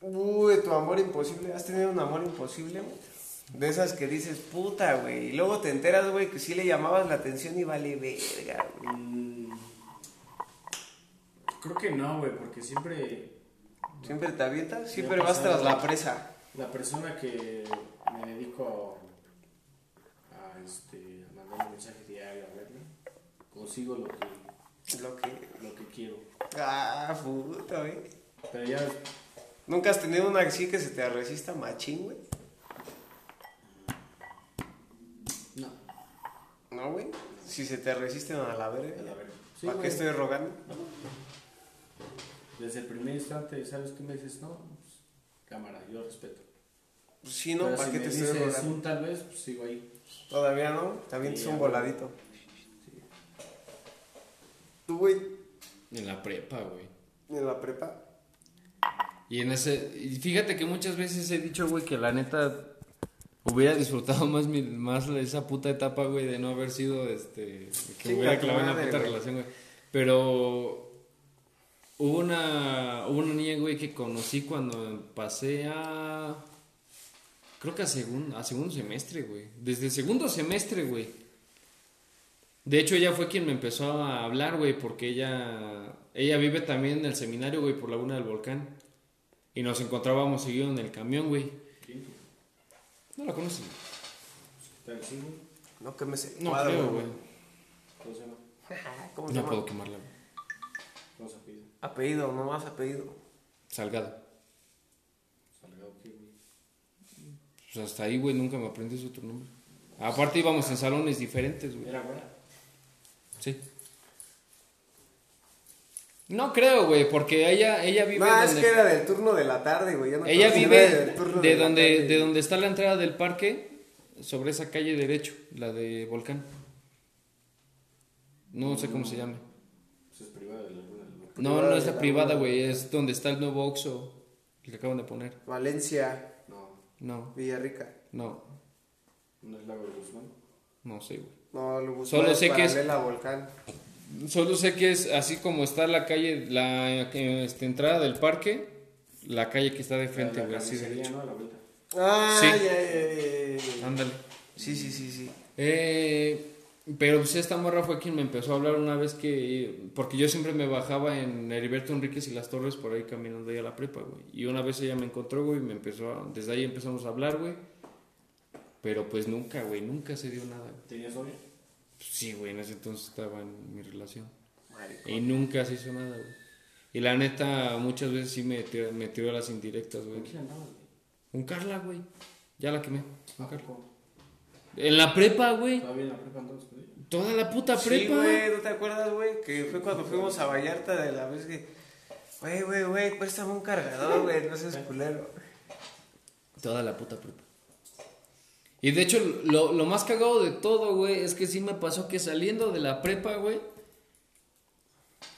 Uy, tu amor imposible. ¿Has tenido un amor imposible, güey? De esas que dices, puta, güey. Y luego te enteras, güey, que sí le llamabas la atención y vale verga, güey.
Mm, creo que no, güey, porque siempre
¿Siempre te avientas? Siempre vas tras la presa.
la persona que me dedico a, a, este, a mandar un mensaje diario a verla, consigo lo que,
Lo que...
lo que quiero.
Ah, puta, güey.
Pero ya,
¿Nunca has tenido una así que se te resista machín, güey?
no,
No, güey. Si se te resisten a la verga.
a la verga. Sí,
¿Para qué estoy rogando?
Desde el primer instante, ¿sabes qué me dices? No, pues, cámara, yo respeto.
Pues sí, ¿no?
Pero
¿Para
si
qué
me
te estoy
dices
rogando?
un tal vez, pues sigo ahí.
Todavía no. También
Sí,
es un voladito. Tú, güey,
En la prepa, güey.
en la prepa.
Y en ese. y fíjate que muchas veces he dicho, güey, que la neta. Hubiera disfrutado más, mi- más esa puta etapa, güey, de no haber sido, este, que hubiera clavado en la
madre,
puta
güey.
relación, güey. Pero hubo una, hubo una niña, güey, que conocí cuando pasé a, creo que a, segun- a segundo semestre, güey. Desde segundo semestre, güey. De hecho, ella fue quien me empezó a hablar, güey, porque ella, ella vive también en el seminario, güey, por Laguna del Volcán. Y nos encontrábamos seguido en el camión, güey. No la conoces.
¿Tal sí, güey?
No, que me sé.
No
cuadro,
creo, güey.
¿Cómo se llama?
¿Cómo se
No
llama?
puedo quemarla, güey.
¿Cómo se pide?
Apellido, nomás apellido.
Salgado.
Salgado, ¿qué, güey?
Pues hasta ahí, güey, nunca me aprendí su otro nombre. Aparte íbamos en salones diferentes, güey.
¿Era güera?
Sí. No creo, güey, porque ella, ella vive
No, es
donde-
que era del turno de la tarde, güey. no
ella vive
del turno
de
la
donde,
tarde.
de donde está la entrada del parque, sobre esa calle derecho, la de Volcán. No sé cómo se llama.
Pues es privada de la.
No, no es
de
la privada, güey, es donde está el nuevo Oxxo que acaban de poner.
Valencia,
No,
No,
Villarrica.
no,
no es Lago de Guzmán.
no sé, güey.
No, lo.
Solo sé que es-
Volcán.
Solo sé que es así como está la calle, la este, entrada del parque, la calle que está de frente, güey, así derecho.
¿no? La vuelta.
Ah,
Sí.
ya, ya, ya, ya.
Ándale.
Sí, sí, sí, sí.
Eh, pero pues esta morra fue quien me empezó a hablar una vez que, porque yo siempre me bajaba en Heriberto Enríquez y las Torres por ahí caminando ahí a la prepa, güey. Y una vez ella me encontró, güey, y me empezó a, desde ahí empezamos a hablar, güey. Pero pues nunca, güey, nunca se dio nada. güey.
¿Tenías novia?
Sí, güey, en ese entonces estaba en mi relación.
Marico.
Y nunca se hizo nada, güey. Y la neta, muchas veces sí me tiró, me tiró las indirectas, güey.
¿Con quién andabas, güey?
Un Carla, güey. Ya la quemé. Un
¿A
Carla. En la prepa, güey.
¿Todavía en la prepa con ella?
Toda la puta
Sí,
prepa.
güey, ¿no te acuerdas, güey? Que fue cuando fuimos a Vallarta de la vez que... Güey, güey, güey, préstame un cargador, güey, no seas culero.
Toda la puta prepa. Y de hecho, lo, lo más cagado de todo, güey, es que sí me pasó que saliendo de la prepa, güey,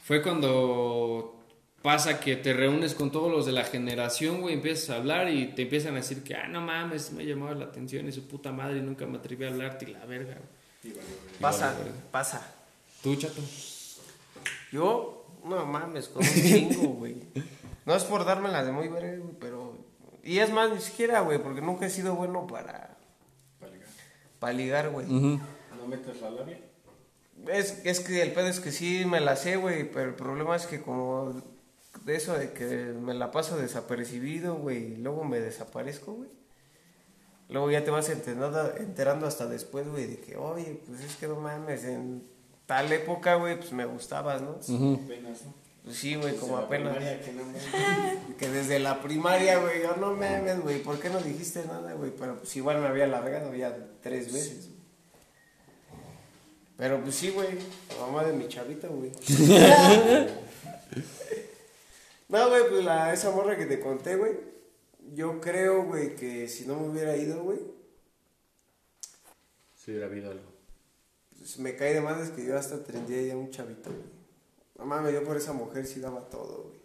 fue cuando pasa que te reúnes con todos los de la generación, güey, empiezas a hablar y te empiezan a decir que, ah, no mames, me llamaba la atención y su puta madre y nunca me atreví a hablarte y la verga, güey.
Pasa,
vale, verga.
pasa.
¿Tú, chato?
Yo, no mames, con un chingo, güey. No es por dármela de muy verga, güey, pero... Y es más, ni siquiera, güey, porque nunca he sido bueno para... Para ligar, güey.
¿No metes la labia?
Es, es que el pedo es que sí me la sé, güey, pero el problema es que como de eso de que me la paso desapercibido, güey, y luego me desaparezco, güey. Luego ya te vas enterando, enterando hasta después, güey, de que, oye, pues es que no mames, en tal época, güey, pues me gustabas, ¿no?
Apenas, ¿no?
Pues sí, güey, como apenas.
que no mames.
Que desde la primaria, güey, yo no mames, güey, ¿por qué no dijiste nada, güey? Pero pues igual me había largado ya tres veces, güey. Pero pues sí, güey, la mamá de mi chavita, güey. no, güey, pues la, esa morra que te conté, güey. Yo creo, güey, que si no me hubiera ido, güey,
Si hubiera habido algo.
pues me cae de madres que yo hasta tendría ya un chavito, güey. No mames, yo por esa mujer sí daba todo, güey.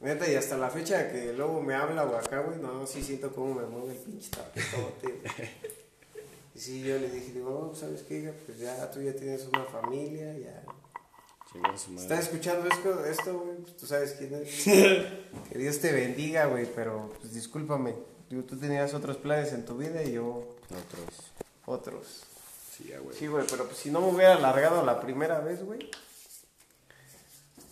Neta, y hasta la fecha que luego me habla o acá, güey, no, sí siento cómo me mueve el pinche tapetote. Y sí, yo le dije, digo, no, ¿sabes qué, hija? Pues ya tú ya tienes una familia, ya.
Madre.
¿Estás escuchando esto, esto güey? Pues tú sabes quién es. que Dios te bendiga, güey, pero pues discúlpame. Digo, tú tenías otros planes en tu vida y yo
Otros.
otros.
Sí, güey.
Sí, güey, pero pues si no me hubiera alargado la primera vez, güey.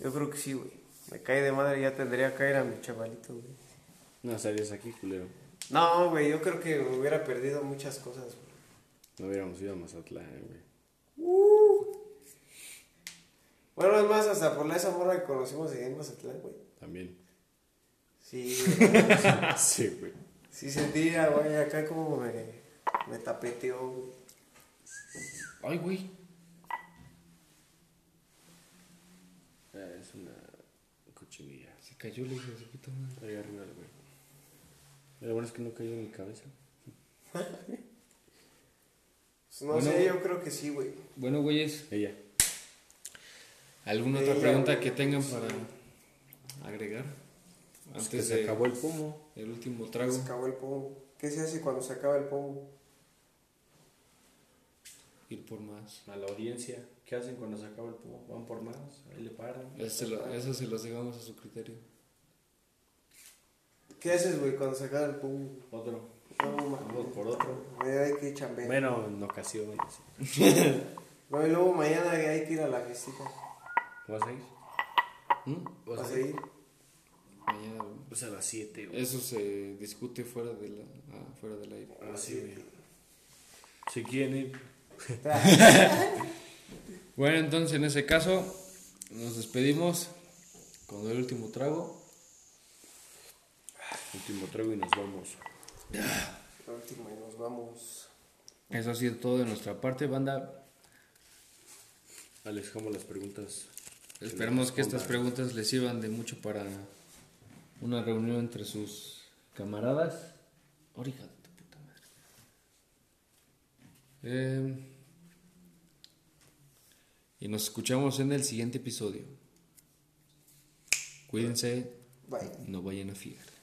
Yo creo que sí, güey. Me cae de madre, ya tendría que caer a mi chavalito, güey.
No estarías aquí, culero.
No, güey, yo creo que me hubiera perdido muchas cosas, güey.
No hubiéramos ido a Mazatlán, güey.
Bueno, es más, hasta por la esa morra que conocimos en Mazatlán, güey.
También.
Sí, güey.
sí, güey.
sí sentía, güey, acá como me, me tapeteó, güey.
Ay, güey.
Ah, es una cochinilla.
Se cayó el hijo de su puta madre.
Ahí arriba, güey. Lo bueno es que no cayó en mi cabeza.
Pues no
Bueno.
sé, yo creo que sí, güey.
Bueno, güeyes,
Ella.
¿alguna
Ella,
otra pregunta
güey.
que tengan para agregar?
Pues
Antes
que se
de
acabó el pomo.
el último trago.
Se acabó el pomo. ¿Qué se hace cuando se acaba el pomo?
Ir por más.
A la audiencia. ¿Qué hacen cuando se acaba el pomo? ¿Van por más? Ahí le paran.
Eso se, lo- eso se los dejamos a su criterio.
¿Qué haces, güey, cuando se acaba el pomo?
Otro.
No,
Vamos
mames.
por otro.
Hay que chambear.
Bueno, en ocasiones.
No, y luego mañana hay que ir a la fiestita.
¿Vas a ir?
¿Mm?
¿Vas a ir?
Mañana, güey.
Pues a las 7, güey.
Eso se discute fuera, de la, ah, fuera del aire.
Ah, sí, güey. Si quieren ir.
Bueno, entonces en ese caso nos despedimos con el último trago.
Último trago y nos vamos.
Y nos vamos.
Eso ha sido todo de nuestra parte, banda.
Alex, ¿cómo las preguntas?
Esperemos que estas preguntas les sirvan de mucho para una reunión entre sus camaradas de tu puta madre. Eh, y nos escuchamos en el siguiente episodio. Cuídense,
Bye.
no vayan a fiar.